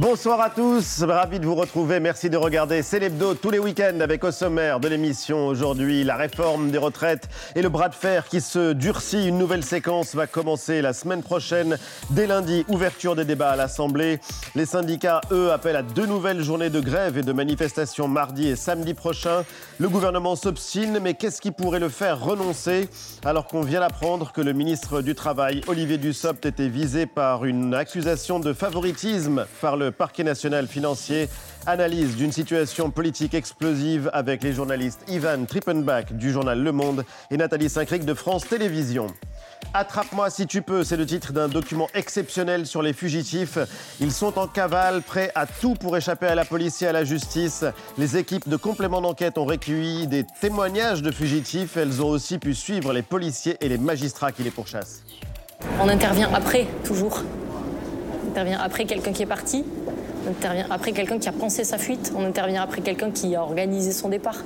Bonsoir à tous, ravi de vous retrouver. Merci de regarder Célébdo tous les week-ends avec au sommaire de l'émission aujourd'hui la réforme des retraites et le bras de fer qui se durcit. Une nouvelle séquence va commencer la semaine prochaine. Dès lundi, ouverture des débats à l'Assemblée. Les syndicats, eux, appellent à deux nouvelles journées de grève et de manifestation mardi et samedi prochain. Le gouvernement s'obstine, mais qu'est-ce qui pourrait le faire renoncer? Alors qu'on vient d'apprendre que le ministre du Travail, Olivier Dussopt, était visé par une accusation de favoritisme par le parquet national financier. Analyse d'une situation politique explosive avec les journalistes Ivan Trippenbach du journal Le Monde et Nathalie Saint-Cric de France Télévisions. Attrape-moi si tu peux, c'est le titre d'un document exceptionnel sur les fugitifs. Ils sont en cavale, prêts à tout pour échapper à la police et à la justice. Les équipes de complément d'enquête ont recueilli des témoignages de fugitifs. Elles ont aussi pu suivre les policiers et les magistrats qui les pourchassent. On intervient après, toujours. Intervient après quelqu'un qui est parti. On intervient après quelqu'un qui a pensé sa fuite. On intervient après quelqu'un qui a organisé son départ.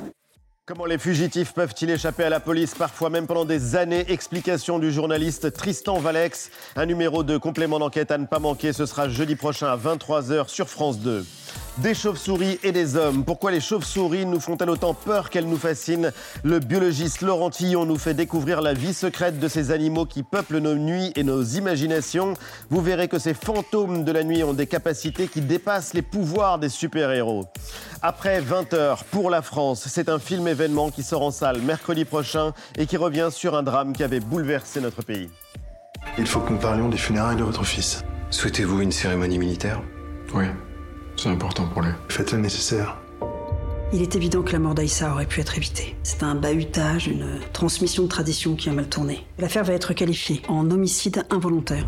Comment les fugitifs peuvent-ils échapper à la police, parfois même pendant des années Explication du journaliste Tristan Valex. Un numéro de complément d'enquête à ne pas manquer, ce sera jeudi prochain à 23h sur France 2. Des chauves-souris et des hommes. Pourquoi les chauves-souris nous font-elles autant peur qu'elles nous fascinent Le biologiste Laurent Tillon nous fait découvrir la vie secrète de ces animaux qui peuplent nos nuits et nos imaginations. Vous verrez que ces fantômes de la nuit ont des capacités qui dépassent les pouvoirs des super-héros. Après 20 heures pour la France, c'est un film événement qui sort en salle mercredi prochain et qui revient sur un drame qui avait bouleversé notre pays. Il faut que nous parlions des funérailles de votre fils. Souhaitez-vous une cérémonie militaire? Oui. C'est important pour lui. Faites le nécessaire. Il est évident que la mort d'Aïssa aurait pu être évitée. C'est un bahutage, une transmission de tradition qui a mal tourné. L'affaire va être qualifiée en homicide involontaire.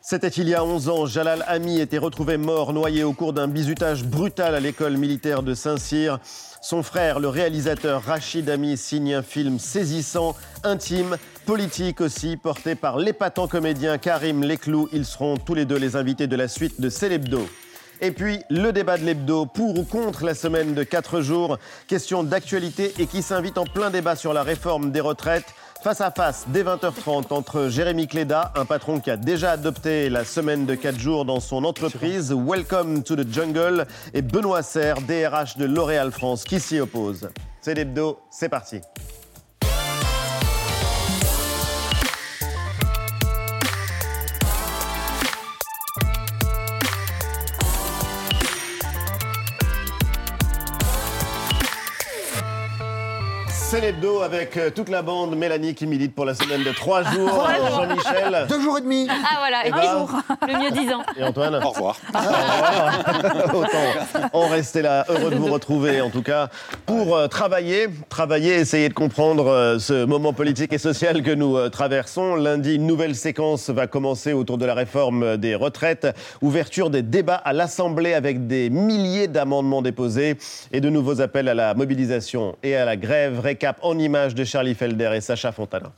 C'était il y a 11 ans. Jalal Ami était retrouvé mort, noyé au cours d'un bizutage brutal à l'école militaire de Saint-Cyr. Son frère, le réalisateur Rachid Ami, signe un film saisissant, intime, politique aussi, porté par l'épatant comédien Karim Leclou. Ils seront tous les deux les invités de la suite de Célébdo. Et puis, le débat de l'hebdo, pour ou contre la semaine de 4 jours? Question d'actualité et qui s'invite en plein débat sur la réforme des retraites. Face à face, dès 20h30, entre Jérémy Cléda, un patron qui a déjà adopté la semaine de 4 jours dans son entreprise, Welcome to the Jungle, et Benoît Serre, DRH de L'Oréal France, qui s'y oppose. C'est l'hebdo, c'est parti. C'est l'hebdo avec euh, toute la bande. Mélanie qui milite pour la semaine de 3 jours. Jean-Michel. Deux jours et demi. Ah voilà, et ben, dix jours. Le mieux disant. Et Antoine Au revoir. Autant on restait là, heureux de vous retrouver en tout cas, pour euh, travailler, travailler, essayer de comprendre euh, ce moment politique et social que nous euh, traversons. Lundi, une nouvelle séquence va commencer autour de la réforme des retraites, ouverture des débats à l'Assemblée avec des milliers d'amendements déposés et de nouveaux appels à la mobilisation et à la grève. Récap en images de Charlie Felder et Sacha Fontana.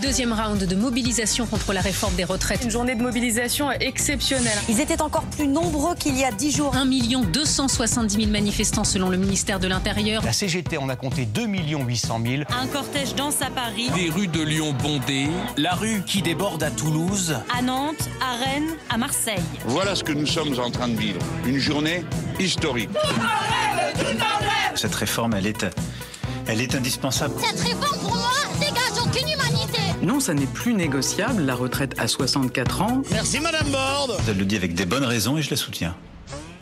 Deuxième round de mobilisation contre la réforme des retraites. Une journée de mobilisation exceptionnelle. Ils étaient encore plus nombreux qu'il y a 10 jours. 1 270 000 manifestants selon le ministère de l'Intérieur. La CGT en a compté 2 800 000. Un cortège danse à Paris. Des rues de Lyon bondées. La rue qui déborde à Toulouse. À Nantes, à Rennes, à Marseille. Voilà ce que nous sommes en train de vivre. Une journée historique. Cette réforme, elle est, elle est indispensable. Cette réforme, pour moi, dégage aucune humanité. Non, ça n'est plus négociable, la retraite à 64 ans. Merci Madame Borde Elle le dit avec des bonnes raisons et je la soutiens.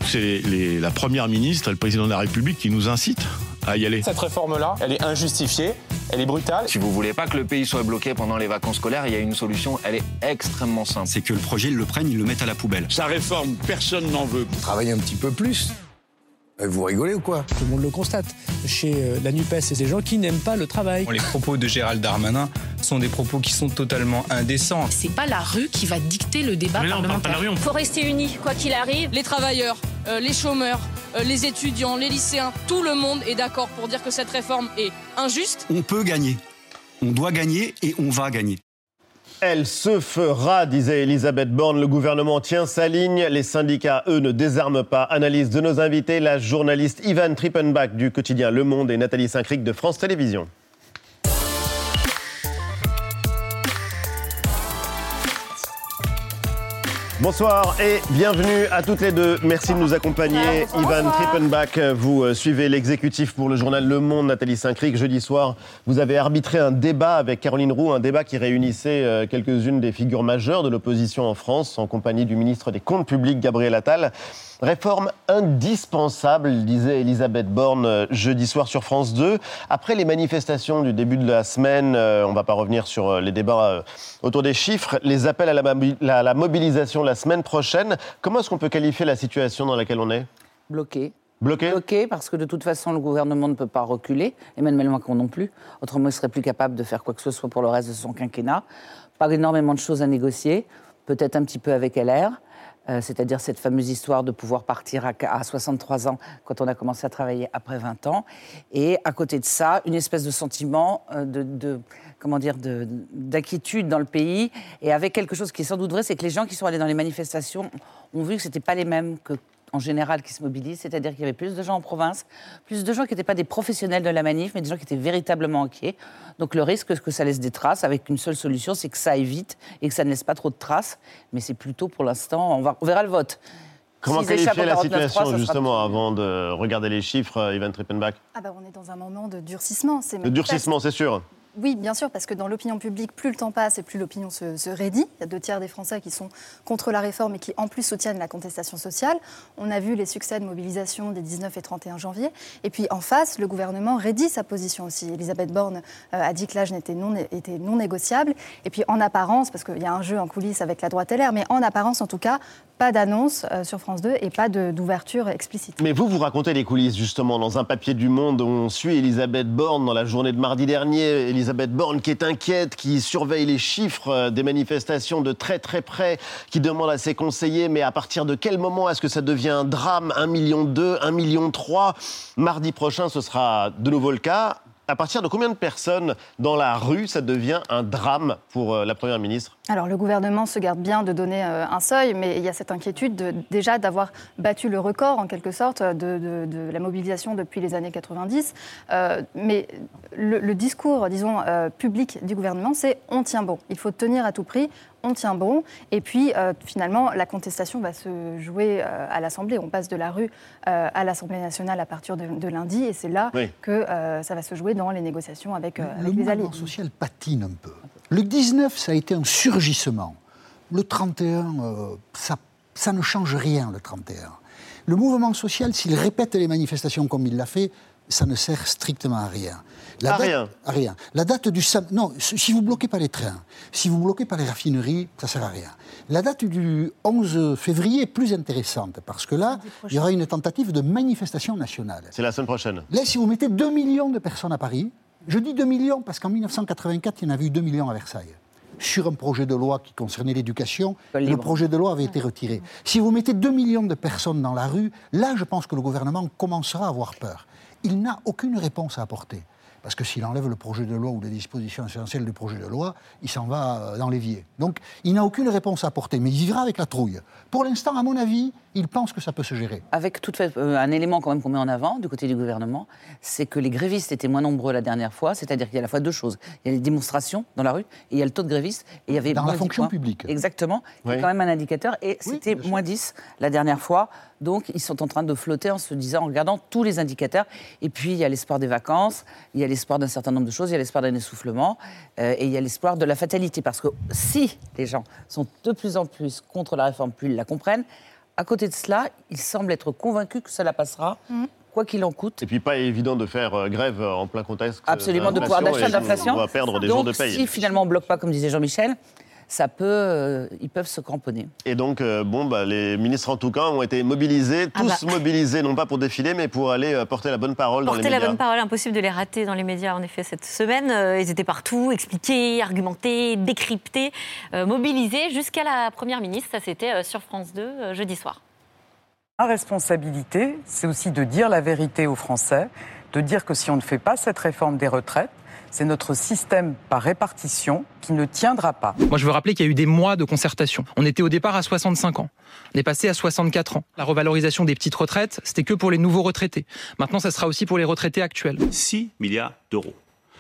C'est la Première ministre et le Président de la République qui nous incitent à y aller. Cette réforme-là, elle est injustifiée, elle est brutale. Si vous voulez pas que le pays soit bloqué pendant les vacances scolaires, il y a une solution, elle est extrêmement simple. C'est que le projet, ils le prennent, ils le mettent à la poubelle. Sa réforme, personne n'en veut. Travaillez un petit peu plus. Euh, Vous rigolez ou quoi Tout le monde le constate. Chez euh, la NUPES, c'est des gens qui n'aiment pas le travail. Les propos de Gérald Darmanin sont des propos qui sont totalement indécents. C'est pas la rue qui va dicter le débat parlementaire. Faut rester unis, quoi qu'il arrive. Les travailleurs, euh, les chômeurs, euh, les étudiants, les lycéens, tout le monde est d'accord pour dire que cette réforme est injuste. On peut gagner. On doit gagner et on va gagner. Elle se fera, disait Elisabeth Borne. Le gouvernement tient sa ligne. Les syndicats, eux, ne désarment pas. Analyse de nos invités, la journaliste Ivan Trippenbach du quotidien Le Monde et Nathalie Saint-Cric de France Télévisions. Bonsoir et bienvenue à toutes les deux. Merci de nous accompagner. Ivan Trippenbach, vous euh, suivez l'exécutif pour le journal Le Monde. Nathalie Saint-Cric, jeudi soir, vous avez arbitré un débat avec Caroline Roux, un débat qui réunissait euh, quelques-unes des figures majeures de l'opposition en France, en compagnie du ministre des Comptes publics, Gabriel Attal. Réforme indispensable, disait Elisabeth Borne euh, jeudi soir sur France 2. Après les manifestations du début de la semaine, on ne va pas revenir sur les débats autour des chiffres, les appels à la, à la mobilisation la semaine prochaine. Comment est-ce qu'on peut qualifier la situation dans laquelle on est? Bloqué. Bloqué? Bloqué parce que de toute façon, le gouvernement ne peut pas reculer, Emmanuel Macron non plus. Autrement, il serait plus capable de faire quoi que ce soit pour le reste de son quinquennat. Pas énormément de choses à négocier, peut-être un petit peu avec LR. Euh, c'est-à-dire cette fameuse histoire de pouvoir partir à, 63 ans quand on a commencé à travailler après 20 ans. Et à côté de ça, une espèce de sentiment euh, de, comment dire, d'inquiétude dans le pays. Et avec quelque chose qui est sans doute vrai, c'est que les gens qui sont allés dans les manifestations ont vu que ce n'était pas les mêmes que en général qui se mobilisent, c'est-à-dire qu'il y avait plus de gens en province, plus de gens qui n'étaient pas des professionnels de la manif, mais des gens qui étaient véritablement inquiets. Donc le risque que ça laisse des traces, avec une seule solution, c'est que ça aille vite et que ça ne laisse pas trop de traces. Mais c'est plutôt pour l'instant, on, on verra le vote. Comment qualifier la situation, justement, avant de regarder les chiffres, Ivan Trippenbach? Ah bah, On est dans un moment de durcissement. De durcissement, c'est sûr. Oui, bien sûr, parce que dans l'opinion publique, plus le temps passe et plus l'opinion se, se, raidit. Il y a deux tiers des Français qui sont contre la réforme et qui, en plus, soutiennent la contestation sociale. On a vu les succès de mobilisation des 19 et 31 janvier. Et puis, en face, le gouvernement raidit sa position aussi. Elisabeth Borne euh, a dit que l'âge était non, était non négociable. Et puis, en apparence, parce qu'il y a un jeu en coulisses avec la droite LR, mais en apparence, en tout cas, pas d'annonce euh, sur France 2 et pas d'ouverture explicite. Mais vous, vous racontez les coulisses, justement, dans un papier du Monde où on suit Elisabeth Borne dans la journée de mardi dernier. Elisabeth Borne qui est inquiète, qui surveille les chiffres euh, des manifestations de très très près, qui demande à ses conseillers mais à partir de quel moment est-ce que ça devient un drame? 1 million 2, 1 million 3 Mardi prochain, ce sera de nouveau le cas à partir de combien de personnes dans la rue ça devient un drame pour euh, la Première ministre? Alors le gouvernement se garde bien de donner euh, un seuil, mais il y a cette inquiétude de, déjà d'avoir battu le record en quelque sorte de, la mobilisation depuis les années 90. Euh, mais le, discours, disons, public du gouvernement, c'est on tient bon. Il faut tenir à tout prix on tient bon. Et puis, euh, finalement, la contestation va se jouer euh, à l'Assemblée. On passe de la rue euh, à l'Assemblée nationale à partir de, lundi. Et c'est là que ça va se jouer dans les négociations avec, les alliés. Le social patine un peu. Le 19, ça a été un surgissement. Le 31, ça, ça ne change rien, le 31. Le mouvement social, s'il répète les manifestations comme il l'a fait, ça ne sert strictement à rien. La rien. rien. La date du Non, si vous bloquez pas les trains, si vous bloquez pas les raffineries, ça sert à rien. La date du 11 février est plus intéressante parce que là, il y aura une tentative de manifestation nationale. C'est la semaine prochaine. Là, si vous mettez 2 millions de personnes à Paris, je dis 2 millions parce qu'en 1984, il y en avait eu 2 millions à Versailles sur un projet de loi qui concernait l'éducation. Le projet de loi avait été retiré. Si vous mettez 2 millions de personnes dans la rue, là, je pense que le gouvernement commencera à avoir peur. Il n'a aucune réponse à apporter. Parce que s'il enlève le projet de loi ou les dispositions essentielles du projet de loi, il s'en va euh, dans l'évier. Donc il n'a aucune réponse à apporter, mais il vivra avec la trouille. Pour l'instant, à mon avis, il pense que ça peut se gérer. Avec tout fait, euh, un élément quand même qu'on met en avant du côté du gouvernement, c'est que les grévistes étaient moins nombreux la dernière fois, c'est-à-dire qu'il y a à la fois deux choses. Il y a les démonstrations dans la rue et il y a le taux de grévistes. Et il y avait dans la fonction publique. Exactement. C'est quand même un indicateur. Et c'était moins 10 la dernière fois. Donc, ils sont en train de flotter en se disant, en regardant tous les indicateurs. Et puis, il y a l'espoir des vacances, il y a l'espoir d'un certain nombre de choses, il y a l'espoir d'un essoufflement, euh, et il y a l'espoir de la fatalité. Parce que si les gens sont de plus en plus contre la réforme, plus ils la comprennent, à côté de cela, ils semblent être convaincus que cela passera. Mmh. quoi qu'il en coûte. Et puis pas évident de faire euh, grève en plein contexte. Absolument, de pouvoir d'achat de l'inflation. On va perdre des jours de paye. Si finalement on ne bloque pas, comme disait Jean-Michel, ça peut, euh, ils peuvent se cramponner. Et donc, euh, bon, bah, les ministres en tout cas ont été mobilisés, ah tous bah. mobilisés, non pas pour défiler, mais pour aller euh, porter la bonne parole dans les médias. Porter la bonne parole, impossible de les rater dans les médias, en effet, cette semaine. ils étaient partout, expliqués, argumentés, décryptés, mobilisés, jusqu'à la Première ministre. Ça, c'était sur France 2, jeudi soir. La responsabilité, c'est aussi de dire la vérité aux Français, de dire que si on ne fait pas cette réforme des retraites, C'est notre système par répartition qui ne tiendra pas. Moi, je veux rappeler qu'il y a eu des mois de concertation. On était au départ à 65 ans. On est passé à 64 ans. La revalorisation des petites retraites, c'était que pour les nouveaux retraités. Maintenant, ça sera aussi pour les retraités actuels. 6 milliards d'euros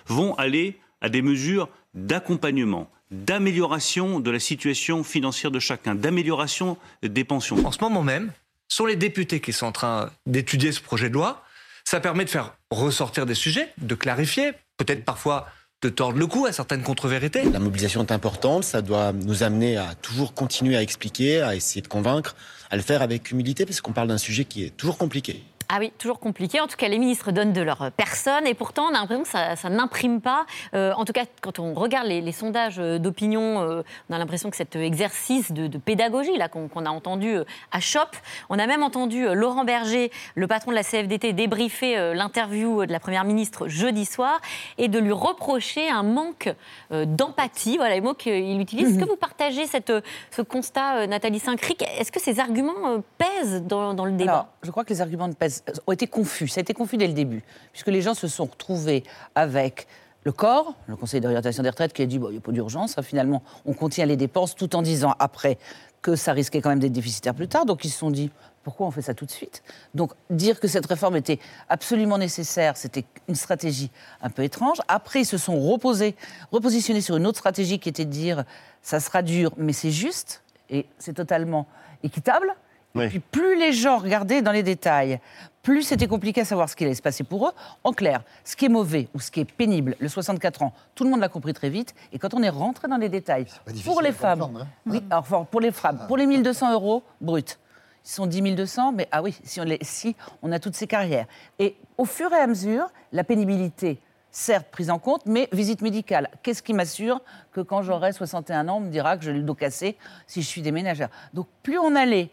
vont aller à des mesures d'accompagnement, d'amélioration de la situation financière de chacun, d'amélioration des pensions. En ce moment même, sont les députés qui sont en train d'étudier ce projet de loi. Ça permet de faire ressortir des sujets, de clarifier, peut-être parfois de tordre le cou à certaines contre-vérités. La mobilisation est importante, ça doit nous amener à toujours continuer à expliquer, à essayer de convaincre, à le faire avec humilité, parce qu'on parle d'un sujet qui est toujours compliqué. Ah oui, toujours compliqué. En tout cas, les ministres donnent de leur personne et pourtant, on a l'impression que ça, n'imprime pas. Euh, en tout cas, quand on regarde les, sondages d'opinion, euh, on a l'impression que cet exercice de, pédagogie là qu'on a entendu euh, à CHOP, on a même entendu Laurent Berger, le patron de la CFDT, débriefer l'interview de la Première ministre jeudi soir et de lui reprocher un manque d'empathie. Voilà les mots qu'il utilise. Est-ce que vous partagez cette, ce constat, Nathalie Saint-Cric? Est-ce que ces arguments pèsent dans, dans le débat? Alors, Je crois que les arguments pèsent ont été confus. Ça a été confus dès le début, puisque les gens se sont retrouvés avec le corps, le Conseil d'orientation des retraites, qui a dit il n'y a pas d'urgence. Hein, finalement, on contient les dépenses tout en disant après que ça risquait quand même d'être déficitaire plus tard. Donc ils se sont dit pourquoi on fait ça tout de suite? Donc dire que cette réforme était absolument nécessaire, c'était une stratégie un peu étrange. Après, ils se sont reposés, repositionnés sur une autre stratégie qui était de dire ça sera dur, mais c'est juste et c'est totalement équitable. Et puis plus les gens regardaient dans les détails, plus c'était compliqué à savoir ce qui allait se passer pour eux. En clair, ce qui est mauvais ou ce qui est pénible, le 64 ans, tout le monde l'a compris très vite. Et quand on est rentré dans les détails, pour les femmes, hein. oui, alors, pour les femmes, pour les 1200 euros brut, ils sont 10 200, mais ah oui, si on, les, si on a toutes ces carrières. Et au fur et à mesure, la pénibilité, certes prise en compte, mais visite médicale. Qu'est-ce qui m'assure que quand j'aurai 61 ans, on me dira que j'ai le dos cassé si je suis déménagère? Donc plus on allait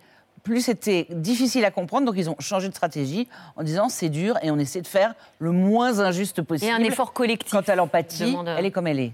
plus c'était difficile à comprendre. Donc ils ont changé de stratégie en disant c'est dur et on essaie de faire le moins injuste possible. Et un effort collectif. Quant à l'empathie, elle est comme elle est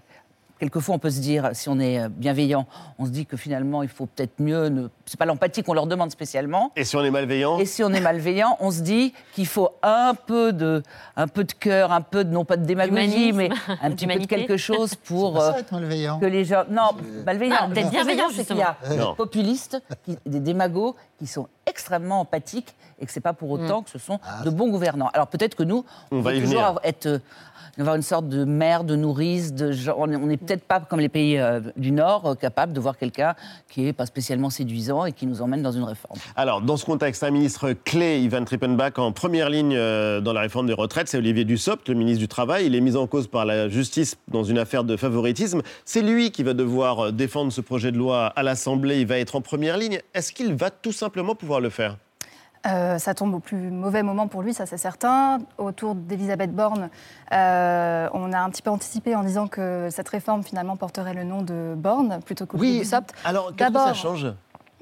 quelquefois, on peut se dire, si on est euh, bienveillant, on se dit que finalement, il faut peut-être mieux. Ne... C'est pas l'empathie qu'on leur demande spécialement. Et si on est malveillant Et si on est malveillant, on se dit qu'il faut un peu de, un peu de cœur, un peu de non pas de démagogie, mais un petit peu de quelque chose pour ça, euh, être malveillant. que les gens. Non, malveillant. Ah, d'être bienveillant justement. Il y a des populistes, des démagos qui sont extrêmement empathiques et que c'est pas pour autant mm. que ce sont ah, de bons gouvernants. Alors peut-être que nous, on, va toujours être d'avoir une sorte de mère, de nourrice, de genre, on n'est peut-être pas comme les pays euh, du Nord euh, capable de voir quelqu'un qui n'est pas spécialement séduisant et qui nous emmène dans une réforme. Alors, dans ce contexte, un ministre clé, Ivan Trippenbach, en première ligne euh, dans la réforme des retraites, c'est Olivier Dussopt, le ministre du Travail. Il est mis en cause par la justice dans une affaire de favoritisme. C'est lui qui va devoir défendre ce projet de loi à l'Assemblée. Il va être en première ligne. Est-ce qu'il va tout simplement pouvoir le faire? Euh, ça tombe au plus mauvais moment pour lui, ça c'est certain. Autour d'Elisabeth Borne, euh, on a un petit peu anticipé en disant que cette réforme finalement porterait le nom de Borne plutôt que oui. du Sopt. Alors, qu'est-ce que ça change?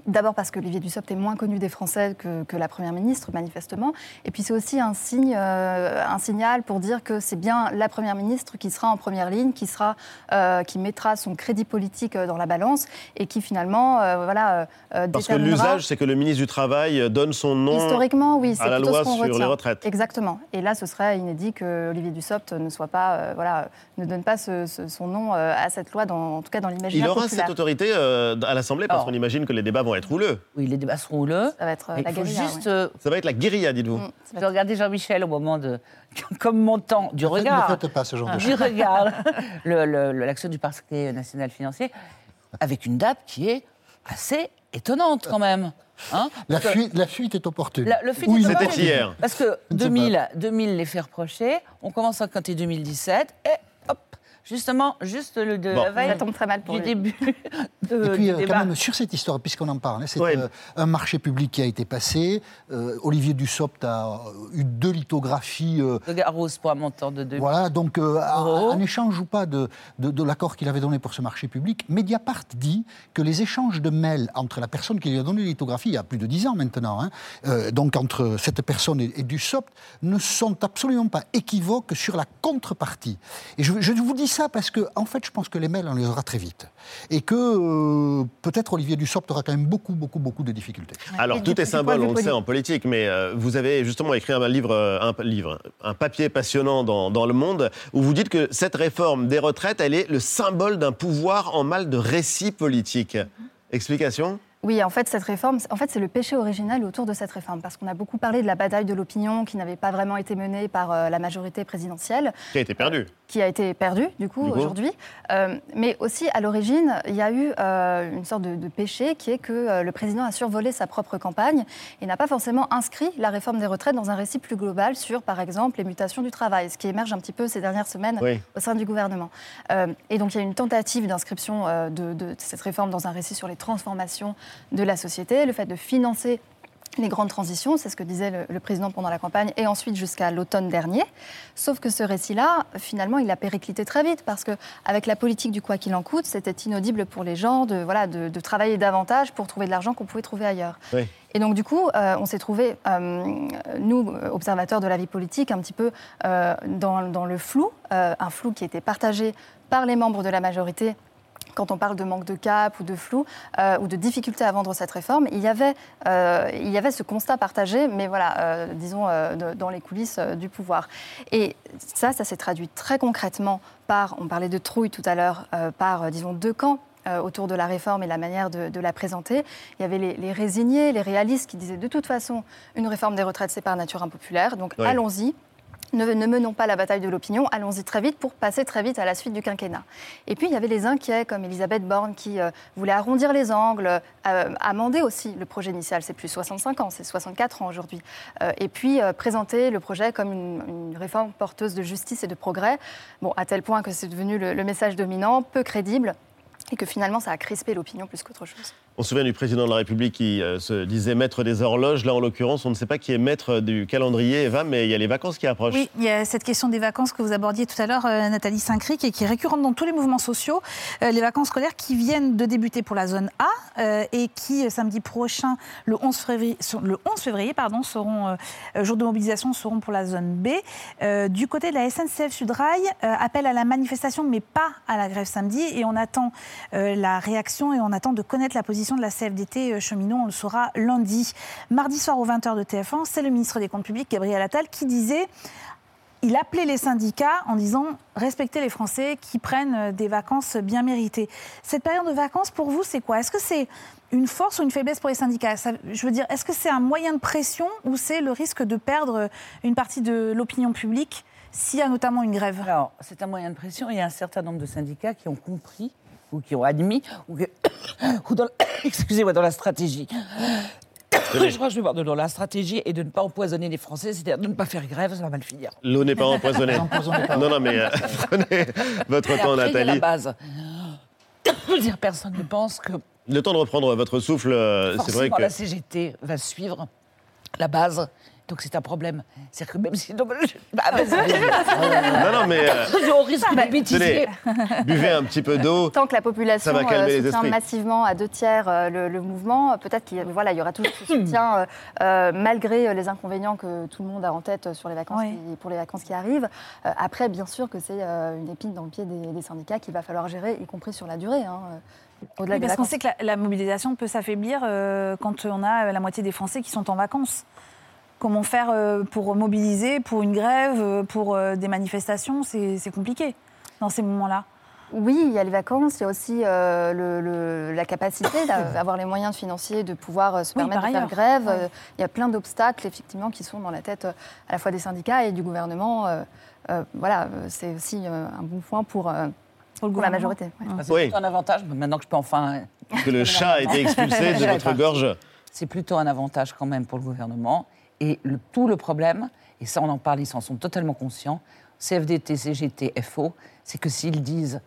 D'abord parce que Olivier Dussopt est moins connu des Français que, la Première ministre, manifestement. Et puis c'est aussi un, signe, euh, un signal pour dire que c'est bien la Première ministre qui sera en première ligne, qui, sera, euh, qui mettra son crédit politique euh, dans la balance et qui finalement voilà, Parce que l'usage, c'est que le ministre du Travail donne son nom Historiquement, oui, à la loi sur les retraites. Exactement. Et là, ce serait inédit que Olivier Dussopt ne, soit pas, voilà, ne donne pas son nom à cette loi, dans, en tout cas dans l'imaginaire Il aura cette autorité à l'Assemblée parce qu'on imagine que les débats vont être rouleux. Oui, les débats seront houleux. Ça va être euh, la guérilla. Juste, euh, Ça va être la guérilla, dites-vous. Mm, je regardais Jean-Michel au moment de. Comme mon temps, du regard. Ne faites pas ce genre de choses. Du regard. L'action du parquet national financier, avec une date qui est assez étonnante quand même. Hein la, fuite, la, fuite, est opportune. le fuite oui, c'était hier. Parce que 2000, 2000 les fait reprocher, on commence à compter 2017, et justement, juste le de la veille tombe très mal pour du début. De, Et puis, euh, quand même, sur cette histoire, puisqu'on en parle, hein, c'est euh, un marché public qui a été passé. Euh, Olivier Dussopt a eu deux lithographies. de Garros pour un montant de 2 Voilà, donc, en échange ou pas de, de, l'accord qu'il avait donné pour ce marché public, Mediapart dit que les échanges de mails entre la personne qui lui a donné la lithographie, il y a plus de 10 ans maintenant, hein, donc entre cette personne et, et Dussopt, ne sont absolument pas équivoques sur la contrepartie. Et je, je vous dis ça parce que, en fait, je pense que les mails, on les aura très vite. Et que euh, peut-être Olivier Dussopt aura quand même beaucoup, beaucoup, beaucoup de difficultés. Alors, tout est symbole, on le sait en politique, mais euh, vous avez justement écrit un livre, euh, un, livre, un papier passionnant dans, dans Le Monde, où vous dites que cette réforme des retraites, elle est le symbole d'un pouvoir en mal de récit politique. Explication? Oui, en fait, cette réforme, en fait, c'est le péché original autour de cette réforme, parce qu'on a beaucoup parlé de la bataille de l'opinion qui n'avait pas vraiment été menée par euh, la majorité présidentielle. Qui a été perdue. qui a été perdue, du coup, aujourd'hui. Euh, mais aussi, à l'origine, il y a eu euh, une sorte de, péché qui est que le président a survolé sa propre campagne et n'a pas forcément inscrit la réforme des retraites dans un récit plus global sur, par exemple, les mutations du travail, ce qui émerge un petit peu ces dernières semaines au sein du gouvernement. et donc, il y a une tentative d'inscription de, de cette réforme dans un récit sur les transformations de la société, le fait de financer les grandes transitions, c'est ce que disait le, président pendant la campagne, et ensuite jusqu'à l'automne dernier. Sauf que ce récit-là, finalement, il a périclité très vite, parce qu'avec la politique du quoi qu'il en coûte, c'était inaudible pour les gens de, voilà, de, travailler davantage pour trouver de l'argent qu'on pouvait trouver ailleurs. Et donc, du coup, euh, on s'est trouvé, euh, nous, observateurs de la vie politique, un petit peu euh, dans, dans, le flou, un flou qui était partagé par les membres de la majorité quand on parle de manque de cap ou de flou euh, ou de difficulté à vendre cette réforme, il y avait, euh, il y avait ce constat partagé, mais voilà, euh, disons, dans les coulisses du pouvoir. Et ça, ça s'est traduit très concrètement par, on parlait de trouille tout à l'heure, par, disons, deux camps autour de la réforme et la manière de, la présenter. Il y avait les, résignés, les réalistes qui disaient de toute façon, une réforme des retraites, c'est par nature impopulaire, donc allons-y, ne, menons pas la bataille de l'opinion, allons-y très vite pour passer très vite à la suite du quinquennat. Et puis il y avait les inquiets comme Elisabeth Borne qui euh, voulait arrondir les angles, euh, amender aussi le projet initial, c'est plus 65 ans, c'est 64 ans aujourd'hui, euh, et puis présenter le projet comme une, réforme porteuse de justice et de progrès, bon, à tel point que c'est devenu le message dominant, peu crédible, et que finalement ça a crispé l'opinion plus qu'autre chose. On se souvient du président de la République qui euh, se disait maître des horloges. Là, en l'occurrence, on ne sait pas qui est maître du calendrier, Eva, mais il y a les vacances qui approchent. Oui, il y a cette question des vacances que vous abordiez tout à l'heure, euh, Nathalie Saint-Cric, et qui est récurrente dans tous les mouvements sociaux. Euh, les vacances scolaires qui viennent de débuter pour la zone A et qui, samedi prochain, le 11 février, le 11 février pardon, seront, jour de mobilisation, seront pour la zone B. du côté de la SNCF Sudrail, appel à la manifestation, mais pas à la grève samedi. Et on attend la réaction et on attend de connaître la position de la CFDT euh, cheminot, on le saura lundi. Mardi soir aux 20h de TF1, c'est le ministre des Comptes publics, Gabriel Attal, qui disait il appelait les syndicats en disant respectez les Français qui prennent euh, des vacances bien méritées. Cette période de vacances, pour vous, c'est quoi? Est-ce que c'est une force ou une faiblesse pour les syndicats? Je veux dire, est-ce que c'est un moyen de pression ou c'est le risque de perdre une partie de l'opinion publique s'il y a notamment une grève? Alors, c'est un moyen de pression. Il y a un certain nombre de syndicats qui ont compris ou qui ont admis, ou, dans, excusez-moi, dans la stratégie. je crois que je vais voir dans la stratégie et de ne pas empoisonner les Français, c'est-à-dire de ne pas faire grève, ça va mal finir. L'eau n'est pas empoisonnée. non, non, mais euh, prenez votre temps, Nathalie. la base. Dire, personne ne pense que. Le temps de reprendre votre souffle, euh, c'est vrai que. la CGT va suivre la base donc c'est un problème. C'est-à-dire que même si. Non, bah, non, non, mais. Euh, on risque de bêtiser. Buvez un petit peu d'eau. Tant que la population euh, soutient massivement à deux tiers euh, le, mouvement, peut-être qu'il voilà, y aura toujours ce soutien malgré les inconvénients que tout le monde a en tête sur les vacances pour les vacances qui arrivent. après, bien sûr que c'est une épine dans le pied des, syndicats qu'il va falloir gérer, y compris sur la durée. Hein, oui, parce qu'on sait que la mobilisation peut s'affaiblir quand on a la moitié des Français qui sont en vacances. Comment faire euh, pour mobiliser, pour une grève, euh, pour euh, des manifestations C'est compliqué dans ces moments-là. Oui, il y a les vacances, il y a aussi la capacité d'avoir les moyens financiers de pouvoir se permettre de faire grève. Il y a plein d'obstacles, effectivement, qui sont dans la tête à la fois des syndicats et du gouvernement. voilà, c'est aussi un bon point pour, pour, la majorité. C'est un avantage, maintenant que je peux enfin... Que le chat a été expulsé de votre gorge C'est plutôt un avantage quand même pour le gouvernement. Et tout le problème, et ça on en parle, ils s'en sont totalement conscients, CFDT, CGT, FO, c'est que s'ils disent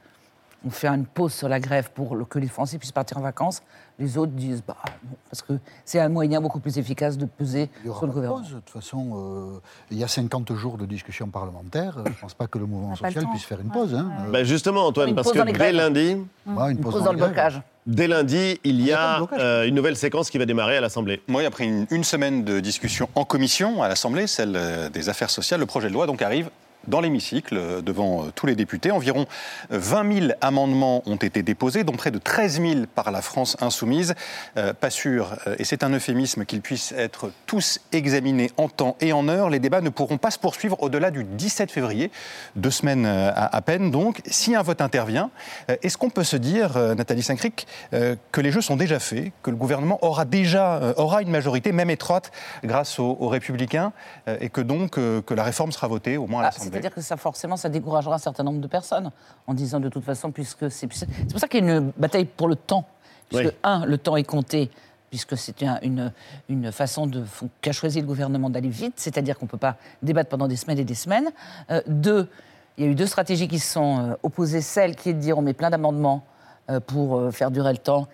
on fait une pause sur la grève pour que les Français puissent partir en vacances, les autres disent bah non, parce que c'est un moyen beaucoup plus efficace de peser sur le gouvernement. Pause. De toute façon, euh, il y a 50 jours de discussion parlementaire. Je ne pense pas que le mouvement social puisse faire une pause. Hein. Bah, justement, Antoine, parce que dès lundi, une, pause, dans, le blocage. Dès lundi, il y a euh, une nouvelle séquence qui va démarrer à l'Assemblée. Oui, après une, une, semaine de discussion en commission à l'Assemblée, celle euh, des affaires sociales, le projet de loi donc arrive dans l'hémicycle euh, devant euh, tous les députés. Environ 20 000 amendements ont été déposés, dont près de 13 000 par la France insoumise. pas sûr, et c'est un euphémisme, qu'ils puissent être tous examinés en temps et en heure. Les débats ne pourront pas se poursuivre au-delà du 17 février, deux semaines à, peine donc. Si un vote intervient, est-ce qu'on peut se dire, Nathalie Saint-Cric, que les jeux sont déjà faits, que le gouvernement aura déjà aura une majorité, même étroite, grâce aux, Républicains, et que donc que la réforme sera votée, au moins à ah, l'Assemblée? C'est-à-dire que ça, forcément, ça découragera un certain nombre de personnes, en disant de toute façon, puisque c'est... C'est pour ça qu'il y a une bataille pour le temps. Puisque, un, le temps est compté, puisque c'est une, une, façon de, qu'a choisi le gouvernement d'aller vite, c'est-à-dire qu'on ne peut pas débattre pendant des semaines et des semaines. Euh, deux, il y a eu deux stratégies qui se sont euh, opposées. Celle qui est de dire on met plein d'amendements euh, pour faire durer le temps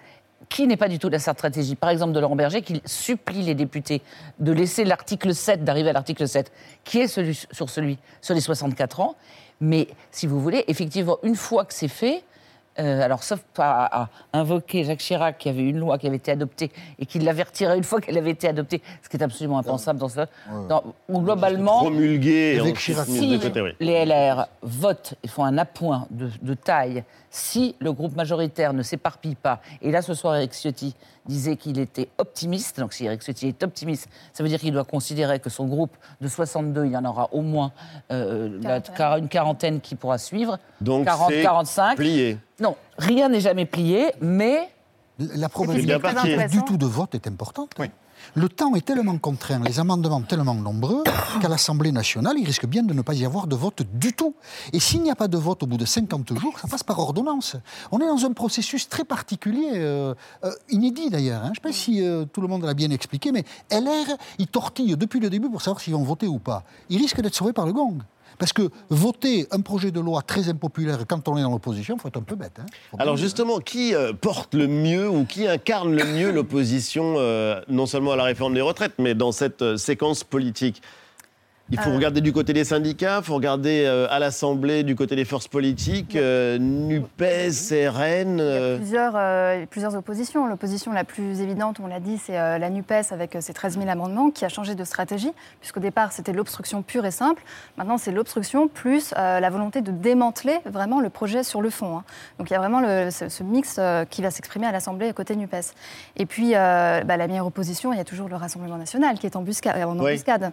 qui n'est pas du tout la stratégie, par exemple de Laurent Berger, qui supplie les députés de laisser l'article 7, d'arriver à l'article 7, qui est celui, sur celui, sur les 64 ans. Mais si vous voulez, effectivement, une fois que c'est fait, euh, alors sauf à, invoquer Jacques Chirac qui avait une loi qui avait été adoptée et qui l'avait retirée une fois qu'elle avait été adoptée, ce qui est absolument impensable dans ce. Dans, globalement, promulgué avec Chirac. Si les LR votent et font un appoint de, taille, si le groupe majoritaire ne s'éparpille pas, et là ce soir Eric Ciotti disait qu'il était optimiste, donc si Eric Ciotti est optimiste, ça veut dire qu'il doit considérer que son groupe de 62, il y en aura au moins euh, une quarantaine qui pourra suivre. Donc 40, 45. Plié. Non, rien n'est jamais plié, mais. La probabilité du tout de vote est importante. Oui. Le temps est tellement contraint, les amendements tellement nombreux, qu'à l'Assemblée nationale, il risque bien de ne pas y avoir de vote du tout. Et s'il n'y a pas de vote au bout de 50 jours, ça passe par ordonnance. On est dans un processus très particulier, euh, euh, inédit d'ailleurs. Hein. Je ne sais pas si euh, tout le monde l'a bien expliqué, mais LR, il tortille depuis le début pour savoir s'ils vont voter ou pas. Il risque d'être sauvé par le gong. Parce que voter un projet de loi très impopulaire quand on est dans l'opposition, il faut être un peu bête. Hein. Alors justement, qui euh, porte le mieux ou qui incarne le mieux l'opposition, euh, non seulement à la réforme des retraites, mais dans cette euh, séquence politique? Il faut euh. regarder du côté des syndicats, il faut regarder euh, à l'Assemblée du côté des forces politiques, euh, NUPES, RN. Il y a plusieurs, plusieurs oppositions. L'opposition la plus évidente, on l'a dit, c'est la NUPES avec ses 13 000 amendements qui a changé de stratégie, puisqu'au départ c'était l'obstruction pure et simple. Maintenant c'est l'obstruction plus la volonté de démanteler vraiment le projet sur le fond. Hein. Donc il y a vraiment ce, mix qui va s'exprimer à l'Assemblée côté NUPES. Et puis bah, la meilleure opposition, il y a toujours le Rassemblement national qui est en, en embuscade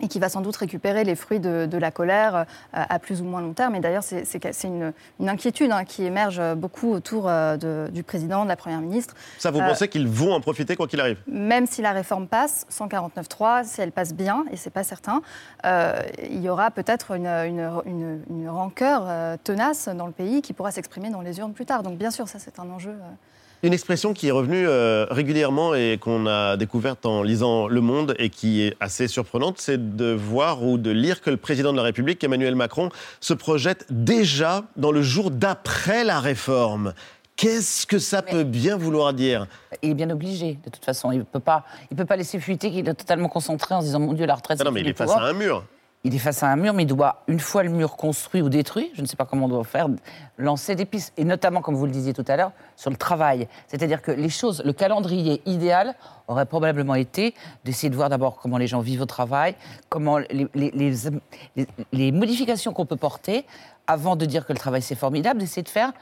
et qui va sans doute récupérer les fruits de, la colère euh, à plus ou moins long terme. Et d'ailleurs, c'est une, inquiétude hein, qui émerge beaucoup autour euh, du président, de la Première ministre. Ça, vous euh, pensez qu'ils vont en profiter quoi qu'il arrive? Même si la réforme passe, 149.3, si elle passe bien, et c'est pas certain, il y aura peut-être une, une, rancœur tenace dans le pays qui pourra s'exprimer dans les urnes plus tard. Donc bien sûr, ça c'est un enjeu. Une expression qui est revenue euh, régulièrement et qu'on a découverte en lisant Le Monde et qui est assez surprenante, c'est de voir ou de lire que le président de la République, Emmanuel Macron, se projette déjà dans le jour d'après la réforme. Qu'est-ce que ça peut bien vouloir dire? Il est bien obligé, de toute façon. Il ne peut, pas, peut pas laisser fuiter qu'il est totalement concentré en se disant Mon Dieu, la retraite, ah Non, mais il est face à un mur il est face à un mur, mais il doit, une fois le mur construit ou détruit, je ne sais pas comment on doit faire, lancer des pistes. Et notamment, comme vous le disiez tout à l'heure, sur le travail. C'est-à-dire que les choses, le calendrier idéal aurait probablement été d'essayer de voir d'abord comment les gens vivent au travail, comment les, modifications qu'on peut porter, avant de dire que le travail c'est formidable, d'essayer de faire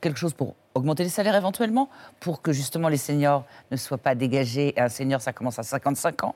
quelque chose pour augmenter les salaires éventuellement, pour que justement les seniors ne soient pas dégagés. un senior, ça commence à 55 ans.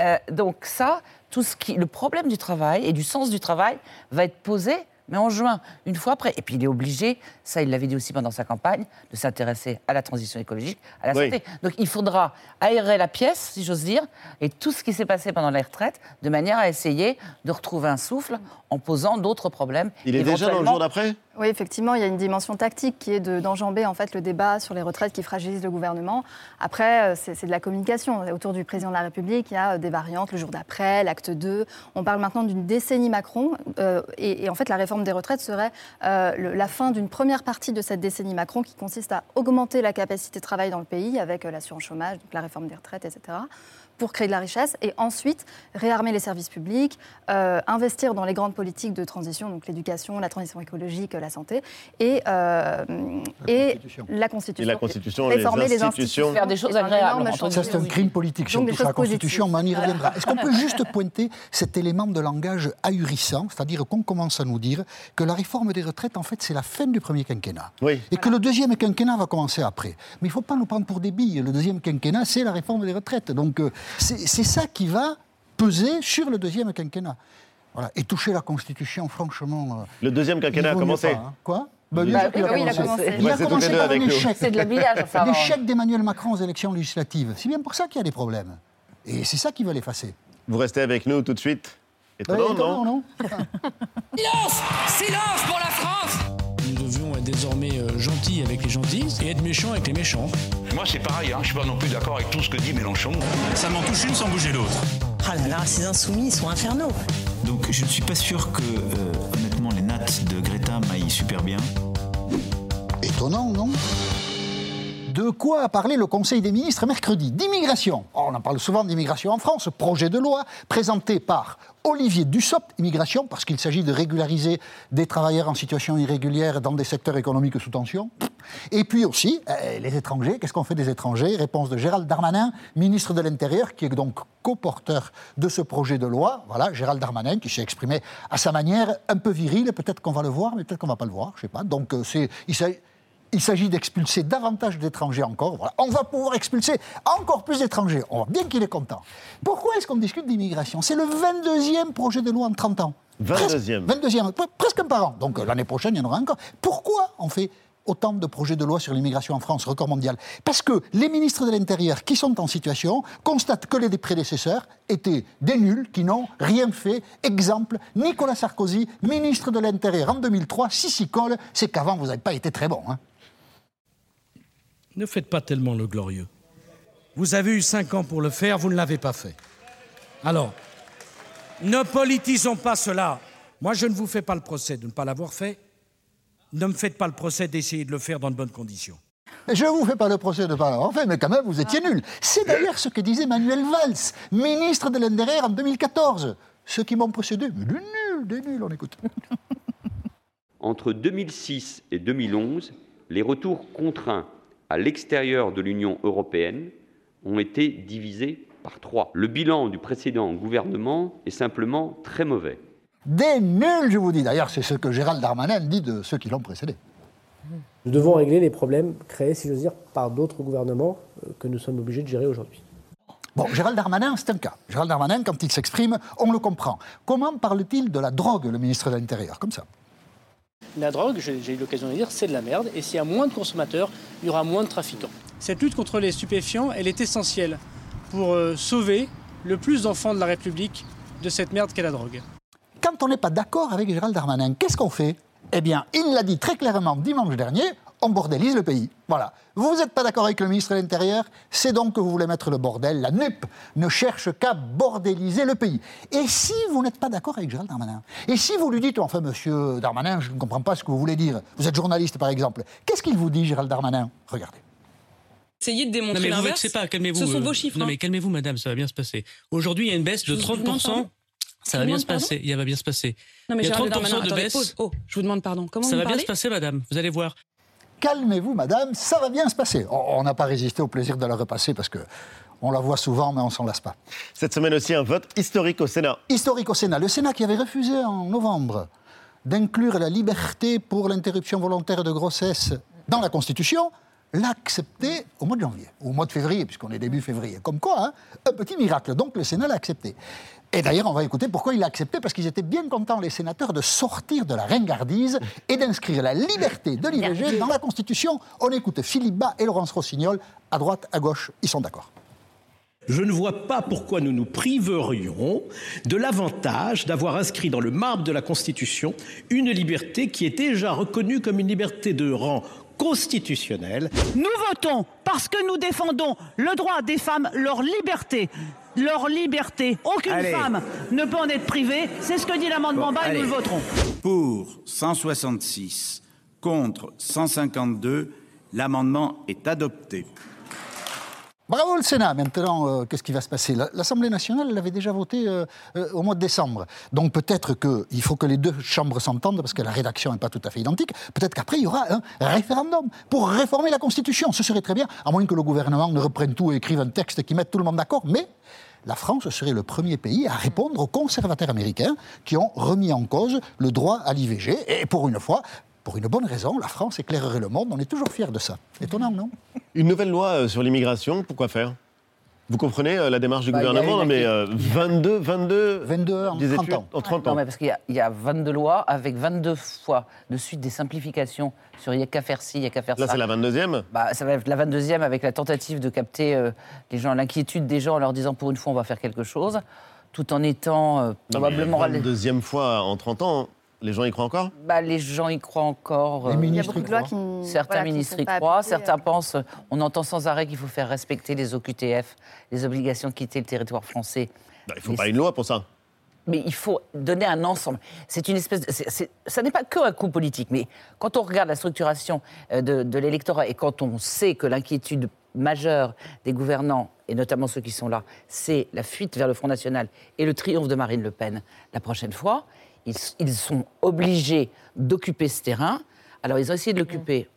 Euh, donc ça, tout ce qui, le problème du travail et du sens du travail va être posé mais en juin, une fois après. Et puis il est obligé, ça il l'avait dit aussi pendant sa campagne, de s'intéresser à la transition écologique, à la santé. Donc il faudra aérer la pièce, si j'ose dire, et tout ce qui s'est passé pendant les retraites, de manière à essayer de retrouver un souffle en posant d'autres problèmes. Il est déjà dans le jour d'après? Oui, effectivement, il y a une dimension tactique qui est d'enjamber en fait le débat sur les retraites qui fragilise le gouvernement. Après, euh, c'est de la communication. Autour du président de la République, il y a euh, des variantes, le jour d'après, l'acte 2. On parle maintenant d'une décennie Macron, euh, et, en fait, la réforme des retraites serait la fin d'une première partie de cette décennie Macron qui consiste à augmenter la capacité de travail dans le pays avec l'assurance chômage, donc la réforme des retraites, etc pour créer de la richesse et ensuite réarmer les services publics, euh, investir dans les grandes politiques de transition, donc l'éducation, la transition écologique, la santé et, euh, la, et constitution. la Constitution. Et la Constitution, réformer les institutions. Faire des choses agréables. Ça, c'est un crime politique, si on touche la Constitution, mais on y reviendra. Est-ce qu'on peut juste pointer cet élément de langage ahurissant, c'est-à-dire qu'on commence à nous dire que la réforme des retraites, en fait, c'est la fin du premier quinquennat. Oui. Et que le deuxième quinquennat va commencer après. Mais il ne faut pas nous prendre pour des billes. Le deuxième quinquennat, c'est la réforme des retraites. Donc, c'est ça qui va peser sur le deuxième quinquennat. Voilà. Et toucher la Constitution, franchement. Euh, le deuxième quinquennat a commencé. Pas, hein. Quoi bah, il, a, il, a, commencé. Il a commencé par un échec. C'est de L'échec d'Emmanuel Macron aux élections législatives. C'est bien pour ça qu'il y a des problèmes. Et c'est ça qui veulent effacer. Vous restez avec nous tout de suite Étonnant, non, non? Silence Silence pour la France désormais euh, gentils avec les gentils et être méchants avec les méchants. Moi, c'est pareil, hein. je suis pas non plus d'accord avec tout ce que dit Mélenchon. Ça m'en touche une sans bouger l'autre. Ah là là, ces insoumis, ils sont infernaux. Donc, je ne suis pas sûr que, euh, honnêtement, les nattes de Greta m'aillent super bien. Étonnant, non? De quoi a parlé le Conseil des ministres mercredi D'immigration. On en parle souvent d'immigration en France. Projet de loi présenté par Olivier Dussopt, immigration, parce qu'il s'agit de régulariser des travailleurs en situation irrégulière dans des secteurs économiques sous tension. Et puis aussi, eh, les étrangers. Qu'est-ce qu'on fait des étrangers? Réponse de Gérald Darmanin, ministre de l'Intérieur, qui est donc co-porteur de ce projet de loi. Voilà, Gérald Darmanin, qui s'est exprimé à sa manière un peu virile. Peut-être qu'on va le voir, mais peut-être qu'on va pas le voir. Je sais pas. Donc, euh, il s'agit il s'agit d'expulser davantage d'étrangers encore. Voilà. On va pouvoir expulser encore plus d'étrangers. On voit bien qu'il est content. Pourquoi est-ce qu'on discute d'immigration? C'est le 22e projet de loi en 30 ans. 22e. 22e, presque un par an. Donc euh, l'année prochaine, il y en aura encore. Pourquoi on fait autant de projets de loi sur l'immigration en France, record mondial? Parce que les ministres de l'Intérieur qui sont en situation constatent que les prédécesseurs étaient des nuls qui n'ont rien fait. Exemple, Nicolas Sarkozy, ministre de l'Intérieur en 2003, si s'y colle, c'est qu'avant vous n'avez pas été très bon. Hein ne faites pas tellement le glorieux. Vous avez eu cinq ans pour le faire, vous ne l'avez pas fait. Alors, ne politisons pas cela. Moi, je ne vous fais pas le procès de ne pas l'avoir fait. Ne me faites pas le procès d'essayer de le faire dans de bonnes conditions. Je ne vous fais pas le procès de ne pas l'avoir fait, mais quand même, vous étiez nul. C'est d'ailleurs ce que disait Manuel Valls, ministre de l'Intérieur en 2014. Ceux qui m'ont précédé, mais des nuls, des nuls, on écoute. Entre 2006 et 2011, les retours contraints à l'extérieur de l'Union européenne ont été divisés par trois. Le bilan du précédent gouvernement est simplement très mauvais. Des nuls, je vous dis. D'ailleurs, c'est ce que Gérald Darmanin dit de ceux qui l'ont précédé. Nous devons régler les problèmes créés, si j'ose dire, par d'autres gouvernements euh, que nous sommes obligés de gérer aujourd'hui. Bon, Gérald Darmanin, c'est un cas. Gérald Darmanin, quand il s'exprime, on le comprend. Comment parle-t-il de la drogue, le ministre de l'Intérieur? Comme ça. La drogue, j'ai eu l'occasion de dire, c'est de la merde. Et s'il y a moins de consommateurs, il y aura moins de trafiquants. Cette lutte contre les stupéfiants, elle est essentielle pour euh, sauver le plus d'enfants de la République de cette merde qu'est la drogue. Quand on n'est pas d'accord avec Gérald Darmanin, qu'est-ce qu'on fait? Eh bien, il l'a dit très clairement dimanche dernier, on bordélise le pays. Voilà. Vous n'êtes pas d'accord avec le ministre de l'Intérieur, c'est donc que vous voulez mettre le bordel. La NUP ne cherche qu'à bordéliser le pays. Et si vous n'êtes pas d'accord avec Gérald Darmanin Et si vous lui dites, enfin, monsieur Darmanin, je ne comprends pas ce que vous voulez dire, vous êtes journaliste par exemple, qu'est-ce qu'il vous dit, Gérald Darmanin? Regardez. Essayez de démontrer non, mais vous pas, calmez-vous. Ce sont euh, vos chiffres. Non, hein. mais calmez-vous, madame, ça va bien se passer. Aujourd'hui, il y a une baisse de 30%. Ça va bien se passer. Il va bien se passer. Non, mais il y a 30% Darmanin, de baisse. Oh, je vous demande pardon. Comment ça vous va bien se passer, madame. Vous allez voir calmez-vous, madame, ça va bien se passer. On n'a pas résisté au plaisir de la repasser parce que on la voit souvent, mais on s'en lasse pas. Cette semaine aussi, un vote historique au Sénat. Historique au Sénat. Le Sénat qui avait refusé en novembre d'inclure la liberté pour l'interruption volontaire de grossesse dans la Constitution, l'a accepté au mois de janvier, ou au mois de février, puisqu'on est début février. Comme quoi, hein, un petit miracle. Donc le Sénat l'a accepté. Et d'ailleurs, on va écouter pourquoi il l'a accepté, parce qu'ils étaient bien contents, les sénateurs, de sortir de la ringardise et d'inscrire la liberté de l'IVG dans la Constitution. On écoute Philippe Bas et Laurence Rossignol, à droite, à gauche, ils sont d'accord. Je ne vois pas pourquoi nous nous priverions de l'avantage d'avoir inscrit dans le marbre de la Constitution une liberté qui est déjà reconnue comme une liberté de rang constitutionnel. Nous votons parce que nous défendons le droit des femmes, leur liberté. Leur liberté. Aucune femme ne peut en être privée. C'est ce que dit l'amendement bas et nous le voterons. Pour 166, contre 152, l'amendement est adopté. Bravo le Sénat. Maintenant, euh, qu'est-ce qui va se passer? L'Assemblée nationale l'avait déjà voté euh, euh, au mois de décembre. Donc peut-être qu'il faut que les deux chambres s'entendent parce que la rédaction n'est pas tout à fait identique. Peut-être qu'après, il y aura un référendum pour réformer la Constitution. Ce serait très bien, à moins que le gouvernement ne reprenne tout et écrive un texte qui mette tout le monde d'accord. Mais la France serait le premier pays à répondre aux conservateurs américains qui ont remis en cause le droit à l'IVG. Et pour une fois, pour une bonne raison, la France éclairerait le monde. On est toujours fiers de ça. Étonnant, non? Une nouvelle loi euh, sur l'immigration, pourquoi faire? Vous comprenez euh, la démarche du Bah, gouvernement une- Mais euh, 22, 22, 22 en des 30 études ans. en 30 Non, ans. mais parce qu'il y a- il y, a 22 lois avec 22 fois de suite des simplifications sur il n'y a qu'à faire ci, il n'y a qu'à faire Là, ça. c'est la 22e Bah, ça va être la 22e avec la tentative de capter euh, les gens, l'inquiétude des gens en leur disant pour une fois on va faire quelque chose, tout en étant euh, probablement. Une deuxième fois en 30 ans, les gens y croient encore? Bah, les gens y croient encore. Les euh, ministres Il y a beaucoup de lois qui- Certains voilà, ministres y croient, certains euh. pensent. On entend sans arrêt qu'il faut faire respecter les OQTF, les obligations de quitter le territoire français. Bah, Il faut Mais pas une loi pour ça. mais il faut donner un ensemble. C'est une espèce. De, ça n'est pas que un coup politique, mais quand on regarde la structuration euh, de, de l'électorat et quand on sait que l'inquiétude majeure des gouvernants, et notamment ceux qui sont là, c'est la fuite vers le Front National et le triomphe de Marine Le Pen la prochaine fois, ils, ils sont obligés d'occuper ce terrain. Alors ils ont essayé de l'occuper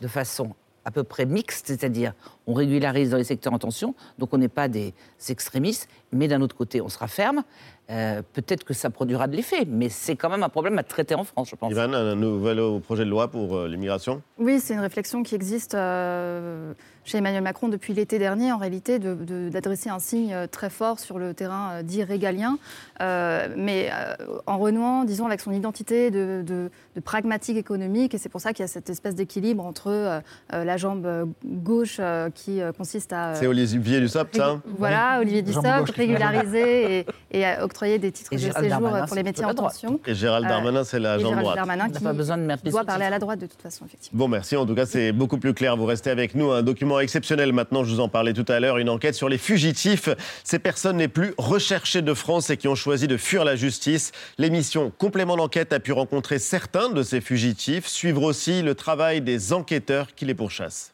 de façon à peu près mixte, c'est-à-dire on régularise dans les secteurs en tension, donc on n'est pas des extrémistes, mais d'un autre côté on sera ferme. Euh, Peut-être que ça produira de l'effet, mais c'est quand même un problème à traiter en France, je pense. Ivan, un nouvel euh, projet de loi pour euh, l'immigration? Oui, c'est une réflexion qui existe euh, chez Emmanuel Macron depuis l'été dernier, en réalité, de- de- d'adresser un signe euh, très fort sur le terrain euh, dit régalien, euh, mais euh, en renouant, disons, avec son identité de, de- de pragmatique économique. Et c'est pour ça qu'il y a cette espèce d'équilibre entre euh, la jambe gauche euh, qui consiste à... euh, C'est Olivier Dussopt, ça Voilà, Olivier Dussopt, régulariser et, et à octroyer des titres Et de Gérald séjour Darmanin, pour les métiers en tension. Et Gérald Darmanin, c'est la jambe Gérald droite. Darmanin On n'a qui pas besoin de doit parler à la droite de toute façon, effectivement. Bon, merci. En tout cas, c'est beaucoup plus clair. Vous restez avec nous. Un document exceptionnel maintenant, je vous en parlais tout à l'heure. Une enquête sur les fugitifs. Ces personnes les plus recherchées de France et qui ont choisi de fuir la justice. L'émission Complément d'enquête a pu rencontrer certains de ces fugitifs. Suivre aussi le travail des enquêteurs qui les pourchassent.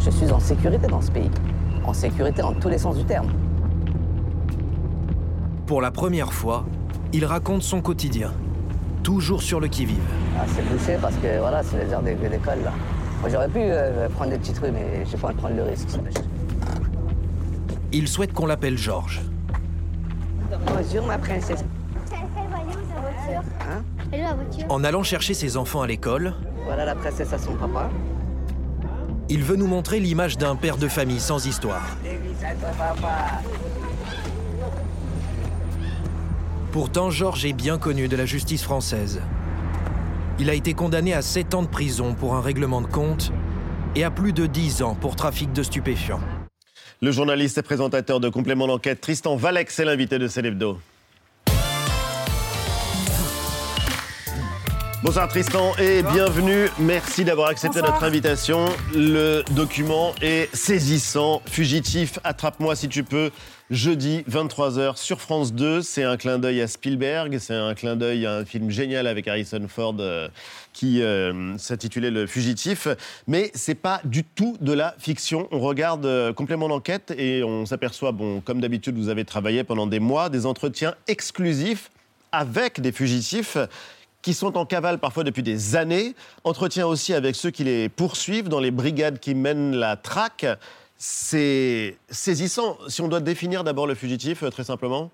Je suis en sécurité dans ce pays. En sécurité dans tous les sens du terme. Pour la première fois, il raconte son quotidien, toujours sur le qui-vive. Ah, c'est bouché parce que voilà, c'est les heures d'é- d'école là. Moi, j'aurais pu euh, prendre des petites rues, mais j'ai pas envie de prendre le risque. Il souhaite qu'on l'appelle Georges. Bonjour ma princesse. Hein? En allant chercher ses enfants à l'école, Voilà la princesse à son papa. il veut nous montrer l'image d'un père de famille sans histoire. Pourtant, Georges est bien connu de la justice française. Il a été condamné à 7 ans de prison pour un règlement de compte et à plus de 10 ans pour trafic de stupéfiants. Le journaliste et présentateur de Complément d'enquête, Tristan Valex, est l'invité de Célébdo. Bonsoir Tristan et bienvenue. Merci d'avoir accepté Bonsoir. notre invitation. Le document est saisissant. Fugitif, attrape-moi si tu peux. Jeudi 23h sur France 2. C'est un clin d'œil à Spielberg. C'est un clin d'œil à un film génial avec Harrison Ford euh, qui euh, s'intitulait Le Fugitif. Mais c'est pas du tout de la fiction. On regarde euh, complément d'enquête et on s'aperçoit, bon, comme d'habitude, vous avez travaillé pendant des mois, des entretiens exclusifs avec des fugitifs qui sont en cavale parfois depuis des années. Entretien aussi avec ceux qui les poursuivent dans les brigades qui mènent la traque. C'est saisissant. Si on doit définir d'abord le fugitif, euh, très simplement.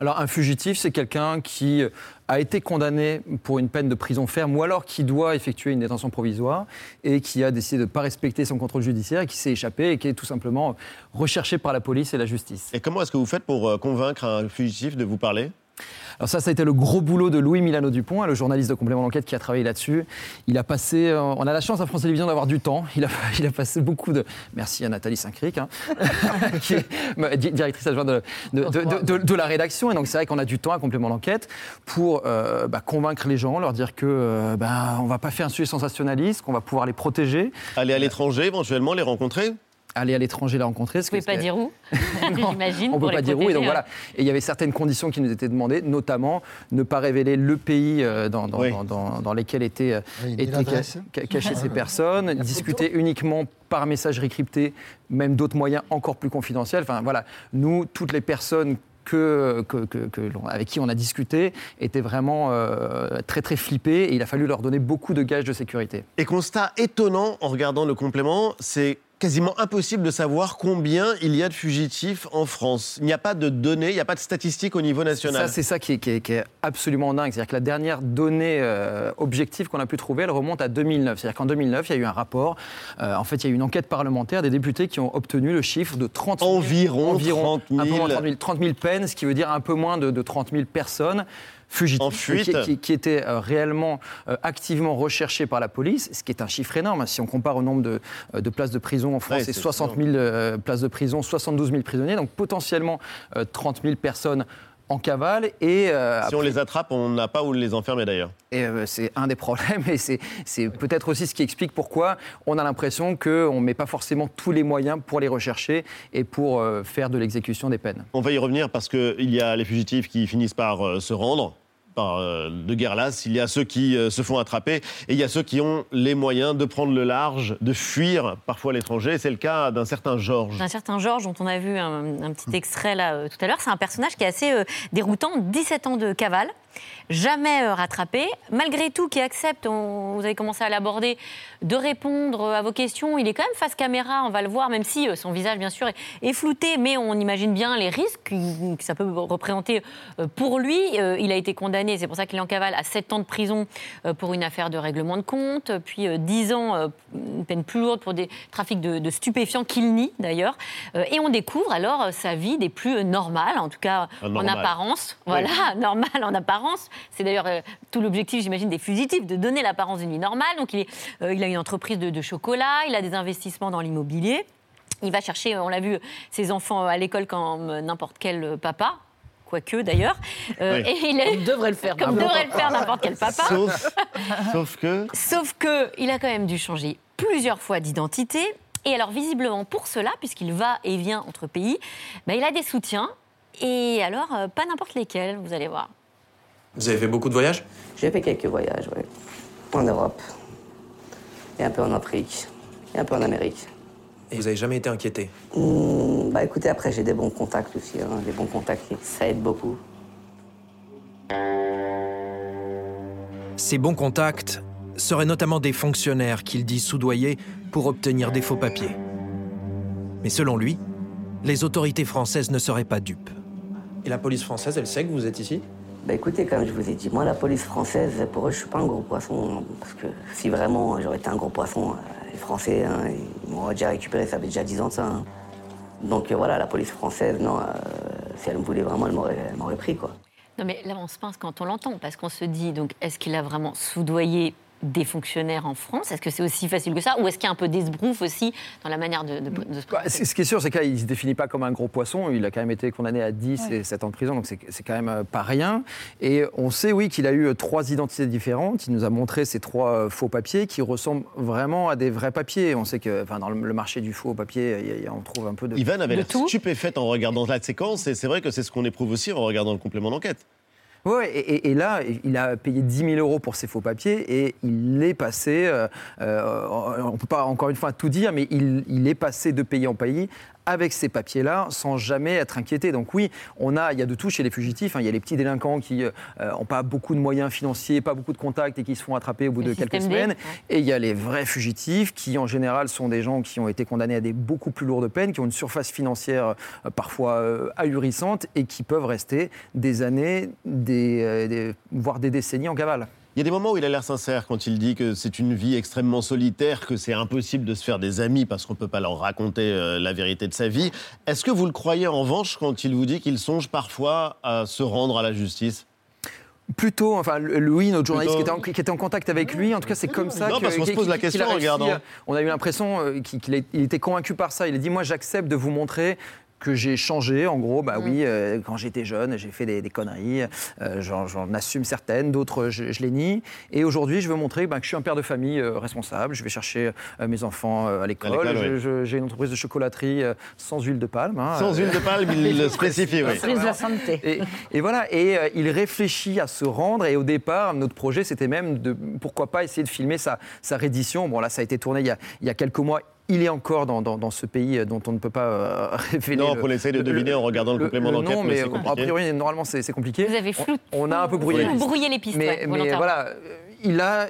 Alors un fugitif, c'est quelqu'un qui a été condamné pour une peine de prison ferme ou alors qui doit effectuer une détention provisoire et qui a décidé de ne pas respecter son contrôle judiciaire et qui s'est échappé et qui est tout simplement recherché par la police et la justice. Et comment est-ce que vous faites pour euh, convaincre un fugitif de vous parler? Alors ça, ça a été le gros boulot de Louis Milano Dupont, hein, le journaliste de complément d'enquête qui a travaillé là-dessus. Il a passé, euh, on a la chance à France Télévisions d'avoir du temps. Il a, passé beaucoup de, merci à Nathalie Saint-Cric, hein, qui est directrice adjointe de la rédaction. Et donc c'est vrai qu'on a du temps à complément d'enquête pour euh, bah, convaincre les gens, leur dire que euh, bah, on va pas faire un sujet sensationnaliste, qu'on va pouvoir les protéger. Aller à l'étranger, éventuellement, les rencontrer aller à l'étranger la rencontrer. Vous ne pouvez pas dire où, j'imagine. On ne peut pas dire où. Et donc voilà. Et il y avait certaines conditions qui nous étaient demandées, notamment ne pas révéler le pays euh, dans, dans, Oui. dans, dans- dans lesquels étaient, euh, Oui, ni étaient l'adresse. ca- ca- cachées ces personnes, discuter uniquement par messagerie cryptée, même d'autres moyens encore plus confidentiels. Enfin voilà, nous, toutes les personnes que, que- que- que l'on- avec qui on a discuté étaient vraiment euh, très très flippées et il a fallu leur donner beaucoup de gages de sécurité. Et constat étonnant en regardant le complément, c'est quasiment impossible de savoir combien il y a de fugitifs en France. Il n'y a pas de données, il n'y a pas de statistiques au niveau national. Ça, c'est ça qui est, qui est- qui est absolument dingue. C'est-à-dire que la dernière donnée euh, objective qu'on a pu trouver, elle remonte à 2009. C'est-à-dire qu'en 2009, il y a eu un rapport. euh, en fait, il y a eu une enquête parlementaire des députés qui ont obtenu le chiffre de 30 000, Environ 30 000. un peu moins de 30 000, 30 000 peines, ce qui veut dire un peu moins de, de 30 000 personnes En fuite. Qui, qui- qui étaient euh, réellement euh, activement recherchées par la police, ce qui est un chiffre énorme. Si on compare au nombre de, euh, de places de prison en France, Ouais, c'est c'est 60 000 euh, places de prison, 72 000 prisonniers, donc potentiellement euh, 30 000 personnes en cavale. Et, euh, Si on les attrape, on n'a pas où les enfermer d'ailleurs. et euh, c'est un des problèmes et c'est peut-être aussi ce qui explique pourquoi on a l'impression qu'on ne met pas forcément tous les moyens pour les rechercher et pour euh, faire de l'exécution des peines. On va y revenir parce qu'il y a les fugitifs qui finissent par se rendre. Par, euh, de guerre lasse, il y a ceux qui euh, se font attraper et il y a ceux qui ont les moyens de prendre le large, de fuir parfois l'étranger. C'est le cas d'un certain Georges. Un certain Georges, dont on a vu un, un petit extrait là euh, tout à l'heure, c'est un personnage qui est assez déroutant, 17 ans de cavale, jamais euh, rattrapé, malgré tout qui accepte, on- vous avez commencé à l'aborder, de répondre euh, à vos questions. Il est quand même face caméra, on va le voir, même si euh, son visage bien sûr est, est flouté, mais on imagine bien les risques que ça peut représenter pour lui. Il a été condamné, c'est pour ça qu'il est en cavale, à 7 ans de prison pour une affaire de règlement de compte, puis euh, 10 ans, une peine plus lourde pour des trafics de, de stupéfiants qu'il nie d'ailleurs. Et on découvre alors sa vie des plus normales, en tout cas Ah, en apparence. Oui. Voilà, normal en apparence. C'est d'ailleurs euh, tout l'objectif, j'imagine, des fugitifs, de donner l'apparence d'une vie normale. Donc il, est, euh, il a une entreprise de, de chocolat, il a des investissements dans l'immobilier. Il va chercher, euh, on l'a vu, ses enfants à l'école comme n'importe quel papa. Quoique d'ailleurs. Euh, Oui. Et il est- Comme devrait le faire Comme n'importe devrait le faire n'importe quel papa. Sauf, sauf que. Sauf que il a quand même dû changer plusieurs fois d'identité. Et alors visiblement pour cela, puisqu'il va et vient entre pays, bah, il a des soutiens. Et alors pas n'importe lesquels, vous allez voir. Vous avez fait beaucoup de voyages? J'ai fait quelques voyages, oui. En Europe. Et un peu en Afrique. Et un peu en Amérique. Et vous avez jamais été inquiété? Hmm, bah écoutez, après j'ai des bons contacts aussi. Hein. Des bons contacts, ça aide beaucoup. Ces bons contacts seraient notamment des fonctionnaires qu'il dit soudoyer pour obtenir des faux papiers. Mais selon lui, les autorités françaises ne seraient pas dupes. Et la police française, elle sait que vous êtes ici? Bah écoutez, comme je vous ai dit, moi la police française, pour eux, je suis pas un gros poisson. hein, Parce que si vraiment j'aurais été un gros poisson, euh, les Français, hein, ils m'auraient déjà récupéré, ça fait déjà 10 ans de ça. hein. Donc euh, voilà, la police française, non, euh, si elle me voulait vraiment, elle m'aurait pris, quoi. Non mais là on se pince quand on l'entend, parce qu'on se dit, donc est-ce qu'il a vraiment soudoyé des fonctionnaires en France? Est-ce que c'est aussi facile que ça? Ou est-ce qu'il y a un peu d'esbrouf aussi dans la manière de, de- de se Bah, ce qui est sûr, c'est qu'il ne se définit pas comme un gros poisson. Il a quand même été condamné à 10 Ouais. et 7 ans de prison, donc c'est quand même euh, pas rien. Et on sait, oui, qu'il a eu euh, trois identités différentes. Il nous a montré ces trois euh, faux papiers qui ressemblent vraiment à des vrais papiers. On sait que enfin, dans le marché du faux papier, on trouve un peu de. Ivan avait l'air stupéfaite en regardant la séquence et c'est vrai que c'est ce qu'on éprouve aussi en regardant le complément d'enquête. Oui, et, là, il a payé 10 000 euros pour ses faux papiers et il est passé, euh, euh, on ne peut pas encore une fois tout dire, mais il est passé de pays en pays avec ces papiers-là sans jamais être inquiété. Donc oui, on a, il y a de tout chez les fugitifs. hein. Il y a les petits délinquants qui n'ont pas beaucoup de moyens financiers, pas beaucoup de contacts et qui se font attraper au bout de quelques D, semaines. Et il y a les vrais fugitifs qui, en général, sont des gens qui ont été condamnés à des beaucoup plus lourdes peines, qui ont une surface financière euh, parfois euh, ahurissante et qui peuvent rester des années, des, euh, des- voire des décennies en cavale. Il y a des moments où il a l'air sincère quand il dit que c'est une vie extrêmement solitaire, que c'est impossible de se faire des amis parce qu'on ne peut pas leur raconter euh, la vérité de sa vie. Est-ce que vous le croyez en revanche quand il vous dit qu'il songe parfois à se rendre à la justice? Plutôt, enfin, Louis, notre journaliste qui était, en, qui était en contact avec lui, en tout cas, c'est comme ça Non, que- parce qu'on se qu'il- pose la question en regardant. On a eu l'impression euh, qu'il était convaincu par ça. Il a dit Moi, j'accepte de vous montrer que j'ai changé. En gros, bah oui, euh, quand j'étais jeune, j'ai fait des, des conneries. Euh, J'en assume certaines, d'autres, je, je les nie. Et aujourd'hui, je veux montrer bah, que je suis un père de famille euh, responsable. Je vais chercher euh, mes enfants euh, à l'école. J'ai une entreprise de chocolaterie euh, sans huile de palme. hein. Sans huile de palme, il le spécifie, oui. Prise de la santé. Et, et voilà, et euh, il réfléchit à se rendre. Et au départ, notre projet, c'était même de pourquoi pas essayer de filmer sa, sa reddition. Bon, là, ça a été tourné il y a, il y a quelques mois. Il est encore dans, dans- dans ce pays dont on ne peut pas euh, révéler. Non, le- faut l'essayer de deviner en regardant le complément d'enquête, mais mais a priori, normalement, c'est compliqué. Vous avez flou- On, on a un peu brouillé, Vous les pistes. brouillez les pistes, Mais, ouais, mais voilà, il a.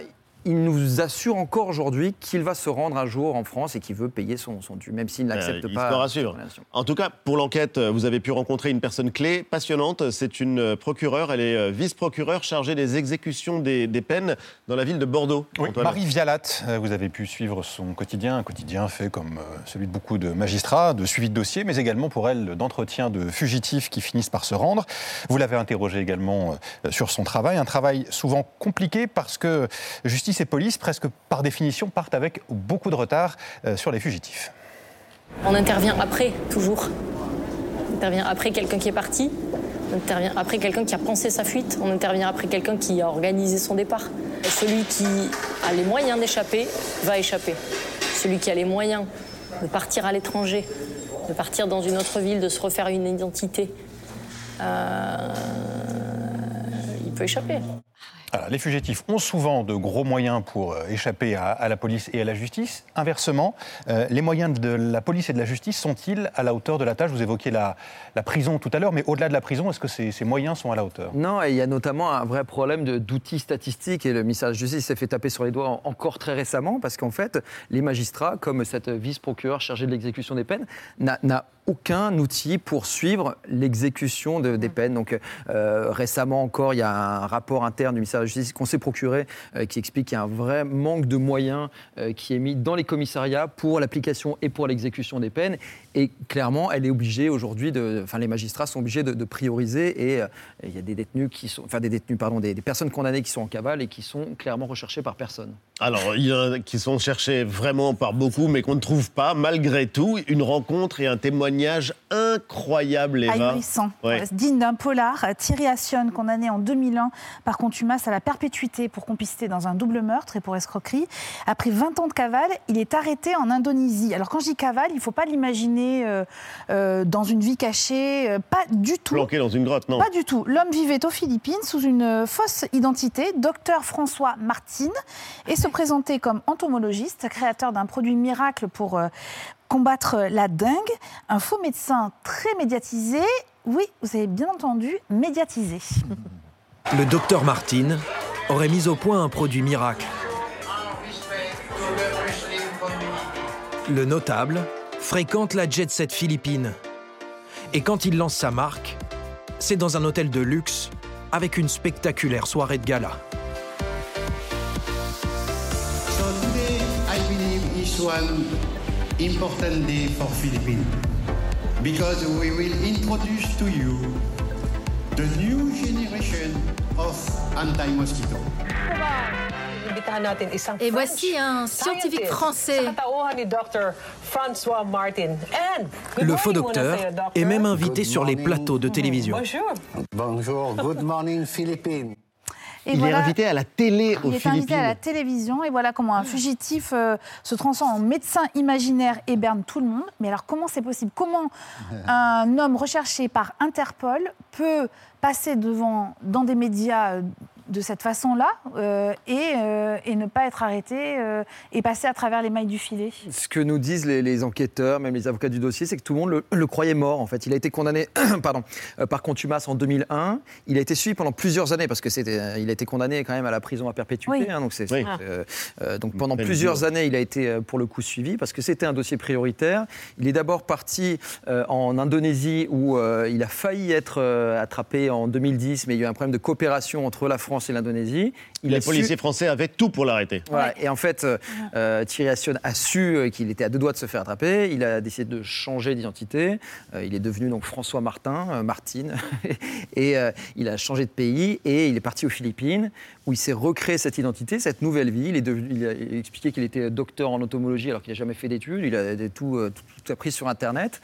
Il nous assure encore aujourd'hui qu'il va se rendre un jour en France et qu'il veut payer son, son dû, même s'il ne l'accepte Euh, il pas. se rassure. En tout cas, pour l'enquête, euh, vous avez pu rencontrer une personne clé, passionnante. C'est une euh, procureure, elle est euh, vice-procureure chargée des exécutions des, des peines dans la ville de Bordeaux. Oui. Marie Vialat, euh, vous avez pu suivre son quotidien, un quotidien fait comme euh, celui de beaucoup de magistrats, de suivi de dossiers, mais également pour elle d'entretien de fugitifs qui finissent par se rendre. Vous l'avez interrogée également euh, sur son travail, un travail souvent compliqué parce que justice et police, presque par définition, partent avec beaucoup de retard euh, sur les fugitifs. On intervient après, toujours. On intervient après quelqu'un qui est parti. On intervient après quelqu'un qui a pensé sa fuite. On intervient après quelqu'un qui a organisé son départ. Celui qui a les moyens d'échapper va échapper. Celui qui a les moyens de partir à l'étranger, de partir dans une autre ville, de se refaire une identité, euh, il peut échapper. Alors, les fugitifs ont souvent de gros moyens pour euh, échapper à, la police et à la justice. Inversement, euh, les moyens de la police et de la justice sont-ils à la hauteur de la tâche? Vous évoquiez la, prison tout à l'heure, mais au-delà de la prison, est-ce que ces, moyens sont à la hauteur? Non, il y a notamment un vrai problème d'outils statistiques et le ministère de la Justice s'est fait taper sur les doigts en- encore très récemment parce qu'en fait, les magistrats, comme cette vice-procureure chargée de l'exécution des peines, n'a aucun outil pour suivre l'exécution de- des peines. Donc euh, récemment encore, il y a un rapport interne du ministère de la Justice qu'on s'est procuré euh, qui explique qu'il y a un vrai manque de moyens euh, qui est mis dans les commissariats pour l'application et pour l'exécution des peines. Et clairement, elle est obligée aujourd'hui de, enfin les magistrats sont obligés de, de prioriser et euh, il y a des détenus qui sont, enfin des détenus, pardon, des, des personnes condamnées qui sont en cavale et qui sont clairement recherchées par personne. Alors, il y en a qui sont cherchés vraiment par beaucoup, mais qu'on ne trouve pas. Malgré tout, une rencontre et un témoignage incroyable, Eva. Ahurissant. Ouais. Digne d'un polar, Thierry Assion, condamné en 2001 par contumace à la perpétuité pour complicité dans un double meurtre et pour escroquerie. Après 20 ans de cavale, il est arrêté en Indonésie. Alors quand je dis cavale, il ne faut pas l'imaginer euh, euh, dans une vie cachée, euh, pas du tout. Planqué dans une grotte, non Pas du tout. L'homme vivait aux Philippines sous une euh, fausse identité, docteur François Martine, et se présentait comme entomologiste, créateur d'un produit miracle pour euh, combattre la dengue. Un faux médecin très médiatisé. Oui, vous avez bien entendu, médiatisé. Le docteur Martin aurait mis au point un produit miracle. Le notable fréquente la jet set philippine. Et quand il lance sa marque, c'est dans un hôtel de luxe avec une spectaculaire soirée de gala. So today, I believe is one important day for Philippines because we will introduce to you the new generation of anti-mosquito. Et voici un scientifique français. Le faux docteur est même invité sur les plateaux de télévision. Bonjour, good morning Philippines. Et il voilà. est invité à la télé aux Il est invité à la Philippines. télévision et voilà comment un fugitif euh, se transforme en médecin imaginaire et berne tout le monde. Mais alors comment c'est possible? Comment un homme recherché par Interpol peut passer devant dans des médias euh, de cette façon-là euh, et, euh, et ne pas être arrêté euh, et passer à travers les mailles du filet Ce que nous disent les, les enquêteurs, même les avocats du dossier, c'est que tout le monde le, le croyait mort. En fait, il a été condamné, pardon, euh, par contumace en 2001. Il a été suivi pendant plusieurs années parce que c'était, euh, il a été condamné quand même à la prison à perpétuité. Oui. hein, donc c'est, Oui. euh, euh, donc pendant plusieurs années, il a été euh, pour le coup suivi parce que c'était un dossier prioritaire. Il est d'abord parti euh, en Indonésie où euh, il a failli être euh, attrapé en 2010, mais il y a eu un problème de coopération entre la France et l'Indonésie. Il Les su- policiers français avaient tout pour l'arrêter. voilà. Et en fait, euh, euh, Thierry Assion a su euh, qu'il était à deux doigts de se faire attraper. Il a décidé de changer d'identité. Euh, il est devenu donc François Martin, euh, Martine. et euh, il a changé de pays et il est parti aux Philippines où il s'est recréé cette identité, cette nouvelle vie. Il, est devenu, il a expliqué qu'il était docteur en entomologie alors qu'il n'a jamais fait d'études. Il a tout, tout- tout appris sur Internet.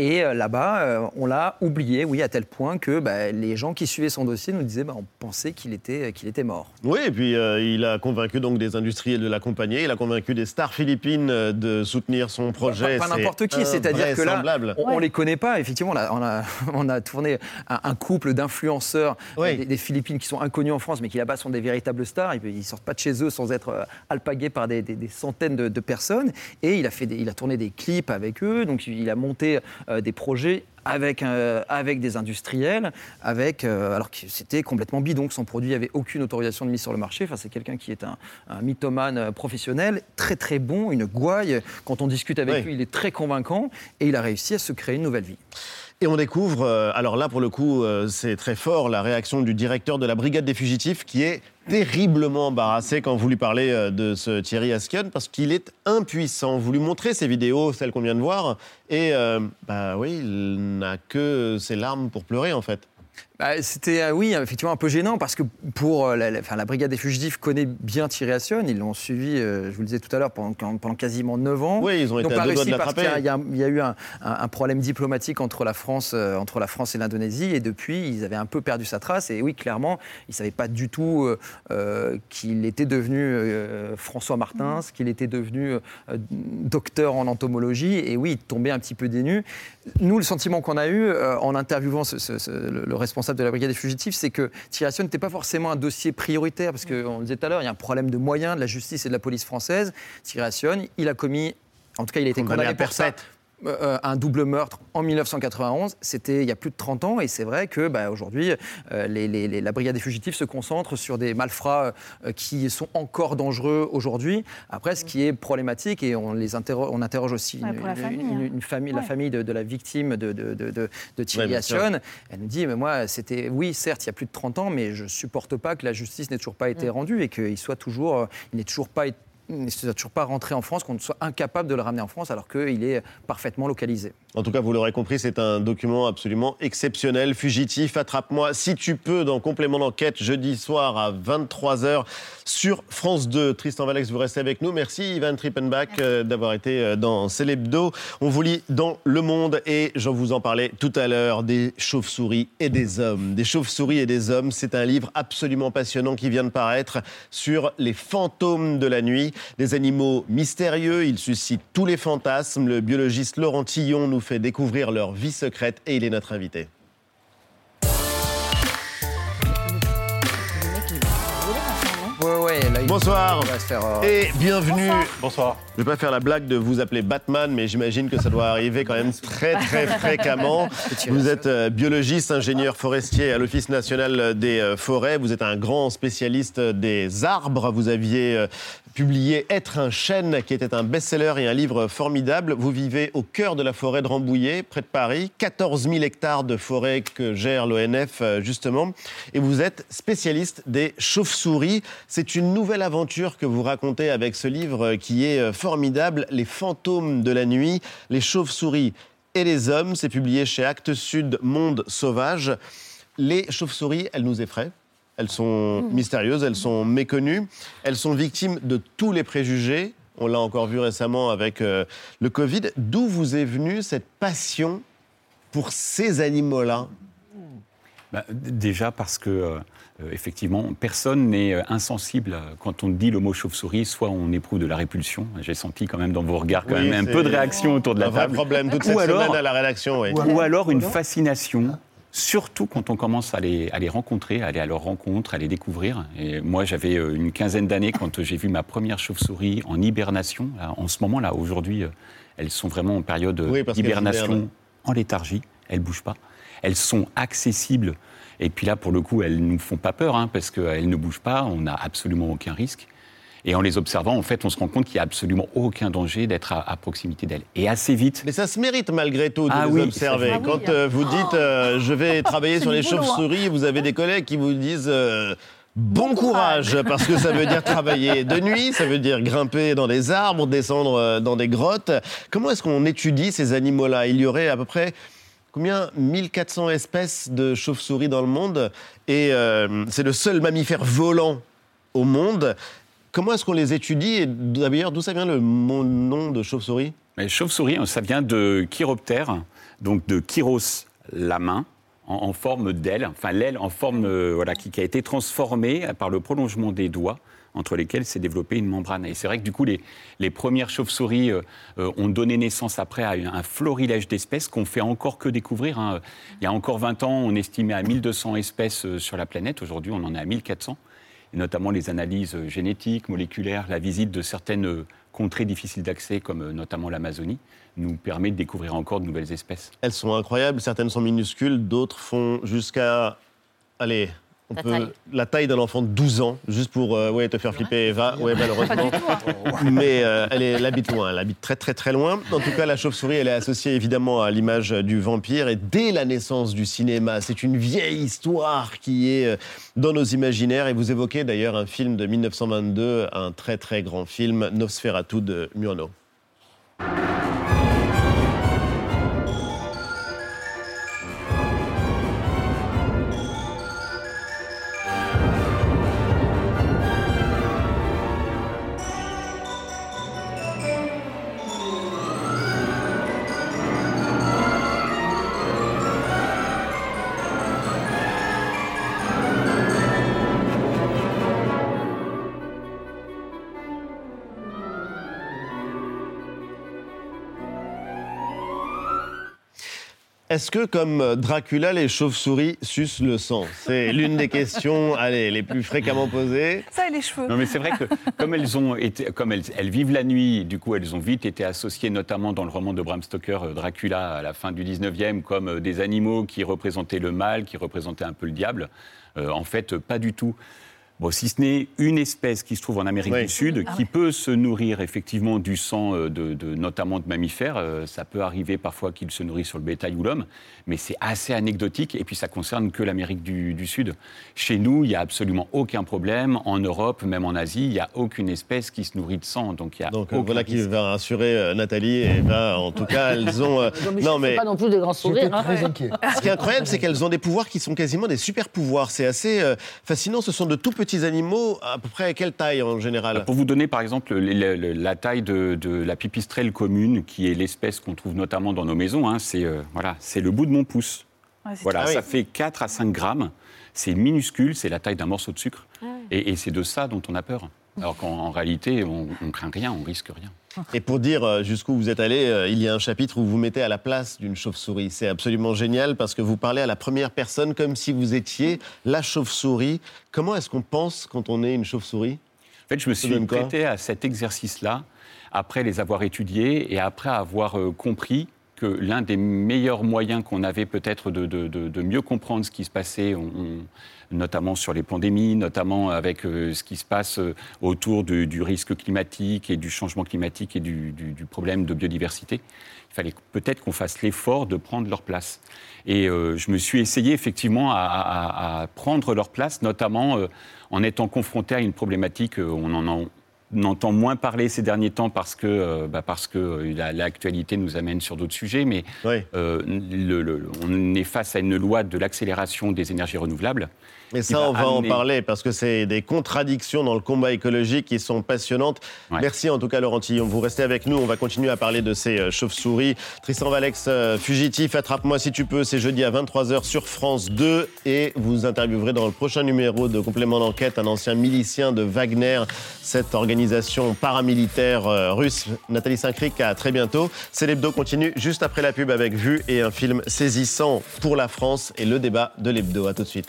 Et là-bas, on l'a oublié, oui, à tel point que bah, les gens qui suivaient son dossier nous disaient bah, on pensait qu'il était, qu'il était mort. Oui, et puis euh, il a convaincu donc des industriels de l'accompagner, il a convaincu des stars philippines euh, de soutenir son projet. Pas, pas n'importe qui, c'est-à-dire que là, on, on les connaît pas. Effectivement, on a, on a, on a tourné un, un couple d'influenceurs Oui. des, des Philippines qui sont inconnus en France, mais qui là-bas sont des véritables stars. Ils, ils sortent pas de chez eux sans être euh, alpagués par des, des- des centaines de, de personnes. Et il a, fait des- il a tourné des clips avec eux, donc il a monté euh, des projets. Avec, euh, avec des industriels, avec, euh, alors que c'était complètement bidon, que son produit n'avait aucune autorisation de mise sur le marché. Enfin, c'est quelqu'un qui est un, un mythomane euh, professionnel, très très bon, une gouaille. Quand on discute avec Oui. lui, il est très convaincant et il a réussi à se créer une nouvelle vie. Et on découvre, euh, alors là pour le coup euh, c'est très fort, la réaction du directeur de la brigade des fugitifs qui est terriblement embarrassé quand vous lui parlez euh, de ce Thierry Asken parce qu'il est impuissant. Vous lui montrez ces vidéos, celles qu'on vient de voir, et bah oui, il n'a que ses larmes pour pleurer en fait. Bah, C'était, euh, oui, effectivement un peu gênant parce que pour euh, la, la- enfin, la brigade des fugitifs connaît bien Thierry Assion. Ils l'ont suivi, euh, je vous le disais tout à l'heure, pendant, pendant quasiment 9 ans. Oui, ils ont été pas à deux doigts réussi de parce qu'il y a- l'attraper. il y, y a eu un, un- un problème diplomatique entre la France, euh, entre la France et l'Indonésie. Et depuis, ils avaient un peu perdu sa trace. Et oui, clairement, ils ne savaient pas du tout euh, euh, qu'il était devenu euh, François Martins, qu'il était devenu euh, docteur en entomologie. Et oui, il tombait un petit peu dénu. Nous, le sentiment qu'on a eu euh, en interviewant ce- ce- ce- le, le responsable de la brigade des fugitifs, c'est que Thierry Assion n'était pas forcément un dossier prioritaire, parce qu'on le disait tout à l'heure, il y a un problème de moyens de la justice et de la police française. Thierry Assion, il a commis, en tout cas, il a été Condamné condamné à pour ça. Euh, un double meurtre en 1991, c'était il y a plus de 30 ans, et c'est vrai que bah, aujourd'hui, euh, les- les- les- la brigade des fugitifs se concentre sur des malfrats euh, qui sont encore dangereux aujourd'hui. Après, ce qui est problématique, et on les interroge, on interroge aussi Ouais, une, la une- famille, une- hein. une famille, la famille de, de la victime de, de, de- de- de Thierry Ouais. Assion. Elle nous dit, mais moi, c'était, oui, certes, il y a plus de 30 ans, mais je supporte pas que la justice n'ait toujours pas été rendue et qu'il soit toujours, il n'est toujours pas été- ne soit toujours pas rentré en France, qu'on soit incapable de le ramener en France alors qu'il est parfaitement localisé. En tout cas, vous l'aurez compris, c'est un document absolument exceptionnel. Fugitif, attrape-moi si tu peux dans complément d'enquête jeudi soir à 23h sur France 2. Tristan Valex, vous restez avec nous. Merci Ivan Trippenbach euh, d'avoir été euh, dans Célébdo. On vous lit dans Le Monde et j'en vous en parlais tout à l'heure des chauves-souris et des hommes. Des chauves-souris et des hommes, c'est un livre absolument passionnant qui vient de paraître sur les fantômes de la nuit. Des animaux mystérieux, ils suscitent tous les fantasmes. Le biologiste Laurent Tillon nous fait découvrir leur vie secrète et il est notre invité. Bonsoir euh, et bienvenue. Bonsoir. Je ne vais pas faire la blague de vous appeler Batman, mais j'imagine que ça doit arriver quand même très très fréquemment. Vous êtes euh, biologiste, ingénieur forestier à l'Office national des euh, forêts. Vous êtes un grand spécialiste des arbres. Vous aviez publié Être un chêne, qui était un best-seller et un livre formidable. Vous vivez au cœur de la forêt de Rambouillet, près de Paris. 14 000 hectares de forêt que gère l'ONF, euh, justement. Et vous êtes spécialiste des chauves-souris. C'est une nouvelle aventure que vous racontez avec ce livre euh, qui est euh, formidable, Les fantômes de la nuit, les chauves-souris et les hommes. C'est publié chez Actes Sud Monde Sauvage. Les chauves-souris, elles nous effraient. Elles sont mystérieuses, elles sont méconnues, elles sont victimes de tous les préjugés. On l'a encore vu récemment avec euh, le Covid. D'où vous est venue cette passion pour ces animaux-là? Bah, Déjà parce que, euh, euh, effectivement, personne n'est insensible à- quand on dit le mot chauve-souris, soit on éprouve de la répulsion. J'ai senti quand même dans vos regards quand Oui, même un peu de réaction autour de la Un vrai table. problème toute Ou cette alors- semaine à la rédaction. oui. Ou alors une fascination, surtout quand on commence à les, à les rencontrer, à aller à leur rencontre, à les découvrir. Et moi, j'avais euh, une quinzaine d'années quand j'ai vu ma première chauve-souris en hibernation. En ce moment, là, aujourd'hui, euh, elles sont vraiment en période euh, Oui, d'hibernation, en léthargie. Elles bougent pas. Elles sont accessibles. Et puis là, pour le coup, elles nous font pas peur, hein, parce qu'elles ne bougent pas. On n'a absolument aucun risque. Et en les observant, en fait, on se rend compte qu'il n'y a absolument aucun danger d'être à, à proximité d'elles. Et assez vite. Mais ça se mérite malgré tout de Ah les oui, observer. ça fait- Quand euh, vous dites euh, je vais travailler sur les chauves-souris, vous avez des collègues qui vous disent euh, bon courage parce que ça veut dire travailler de nuit, ça veut dire grimper dans des arbres, descendre dans des grottes. Comment est-ce qu'on étudie ces animaux-là? Il y aurait à peu près combien? 1400 espèces de chauves-souris dans le monde et euh, c'est le seul mammifère volant au monde. Comment est-ce qu'on les étudie et d'ailleurs d'où ça vient le nom de chauve-souris? Chauve-souris, ça vient de chiroptère. donc de Kyros, la main, en, forme d'aile, enfin l'aile en forme, euh, voilà, qui, a été transformée par le prolongement des doigts entre lesquels s'est développée une membrane. Et c'est vrai que du coup, les, les premières chauves-souris euh, euh, ont donné naissance après à un florilège d'espèces qu'on fait encore que découvrir. hein. Il y a encore 20 ans, on estimait à 1200 espèces sur la planète. Aujourd'hui, on en est à 1400. Notamment les analyses euh, génétiques, moléculaires, la visite de certaines euh, contrées difficiles d'accès, comme euh, notamment l'Amazonie, nous permet de découvrir encore de nouvelles espèces. Elles sont incroyables, certaines sont minuscules, d'autres font jusqu'à. Allez. On La peut, taille. la taille d'un enfant de 12 ans, juste pour euh, ouais, te faire flipper, Eva. Ouais, malheureusement. Hein. Mais euh, elle, est- elle habite loin, elle habite très très très loin. En tout cas, la chauve-souris, elle est associée évidemment à l'image du vampire. Et dès la naissance du cinéma, c'est une vieille histoire qui est euh, dans nos imaginaires. Et vous évoquez d'ailleurs un film de 1922, un très très grand film, Nosferatu de Murnau. Est-ce que, comme Dracula, les chauves-souris sucent le sang? C'est l'une des questions allez, les plus fréquemment posées. Ça et les cheveux. Non, mais c'est vrai que comme elles ont été, comme elles, elles vivent la nuit, du coup, elles ont vite été associées, notamment dans le roman de Bram Stoker, euh, Dracula, à la fin du 19e, comme euh, des animaux qui représentaient le mal, qui représentaient un peu le diable. Euh, en fait, pas du tout. Bon, si ce n'est une espèce qui se trouve en Amérique Oui. du Sud, Ah qui ouais. peut se nourrir effectivement du sang, euh, de, de- notamment de mammifères. Euh, Ça peut arriver parfois qu'il se nourrit sur le bétail ou l'homme, mais c'est assez anecdotique. Et puis ça concerne que l'Amérique du, du Sud. Chez nous, il n'y a absolument aucun problème. En Europe, même en Asie, il n'y a aucune espèce qui se nourrit de sang. Donc il y a Donc euh, aucun voilà qui va rassurer Nathalie et Eva. En tout cas, elles ont. euh, Non, mais pas non plus des grands sourires. hein. Ce qui est incroyable, c'est qu'elles ont des pouvoirs qui sont quasiment des super pouvoirs. C'est assez euh, fascinant. Ce sont de tout petits animaux. À peu près à quelle taille en général Pour vous donner par exemple le- le- le- la taille de, de la pipistrelle commune, qui est l'espèce qu'on trouve notamment dans nos maisons, hein, c'est euh, voilà, c'est le bout de mon pouce. Ouais, voilà. Ah ça oui. fait 4 à 5 grammes. C'est minuscule, c'est la taille d'un morceau de sucre. Ah Et, et c'est de ça dont on a peur. Alors qu'en en réalité, on, on craint rien, on risque rien. Et pour dire euh, jusqu'où vous êtes allé, euh, il y a un chapitre où vous mettez à la place d'une chauve-souris. C'est absolument génial parce que vous parlez à la première personne comme si vous étiez la chauve-souris. Comment est-ce qu'on pense quand on est une chauve-souris? En fait, je me suis prêté à cet exercice-là après les avoir étudiés et après avoir euh, compris que l'un des meilleurs moyens qu'on avait peut-être de, mieux comprendre ce qui se passait, notamment sur les pandémies, notamment avec euh, ce qui se passe euh, autour du, risque climatique et du changement climatique et du, problème de biodiversité, il fallait peut-être qu'on fasse l'effort de prendre leur place. Et euh, je me suis essayé effectivement à, prendre leur place, notamment en étant confronté à une problématique, on en a- on entend moins parler ces derniers temps parce que, euh, bah, parce que euh, la- l'actualité nous amène sur d'autres sujets, mais euh, le- le- on est face à une loi de l'accélération des énergies renouvelables. Mais qui ça, on va en parler parce que c'est des contradictions dans le combat écologique qui sont passionnantes. Merci en tout cas, Laurent Tillon. Vous restez avec nous. On va continuer à parler de ces euh, chauves-souris. Tristan Valex, euh, fugitif, attrape-moi si tu peux. C'est jeudi à 23h sur France 2. Et vous interviewerez dans le prochain numéro de Complément d'enquête un ancien milicien de Wagner, cette organisation paramilitaire euh, russe. Nathalie Saint-Cric, à très bientôt. C'est l'hebdo continue juste après la pub avec Vue et un film saisissant pour la France et le débat de l'hebdo. À tout de suite.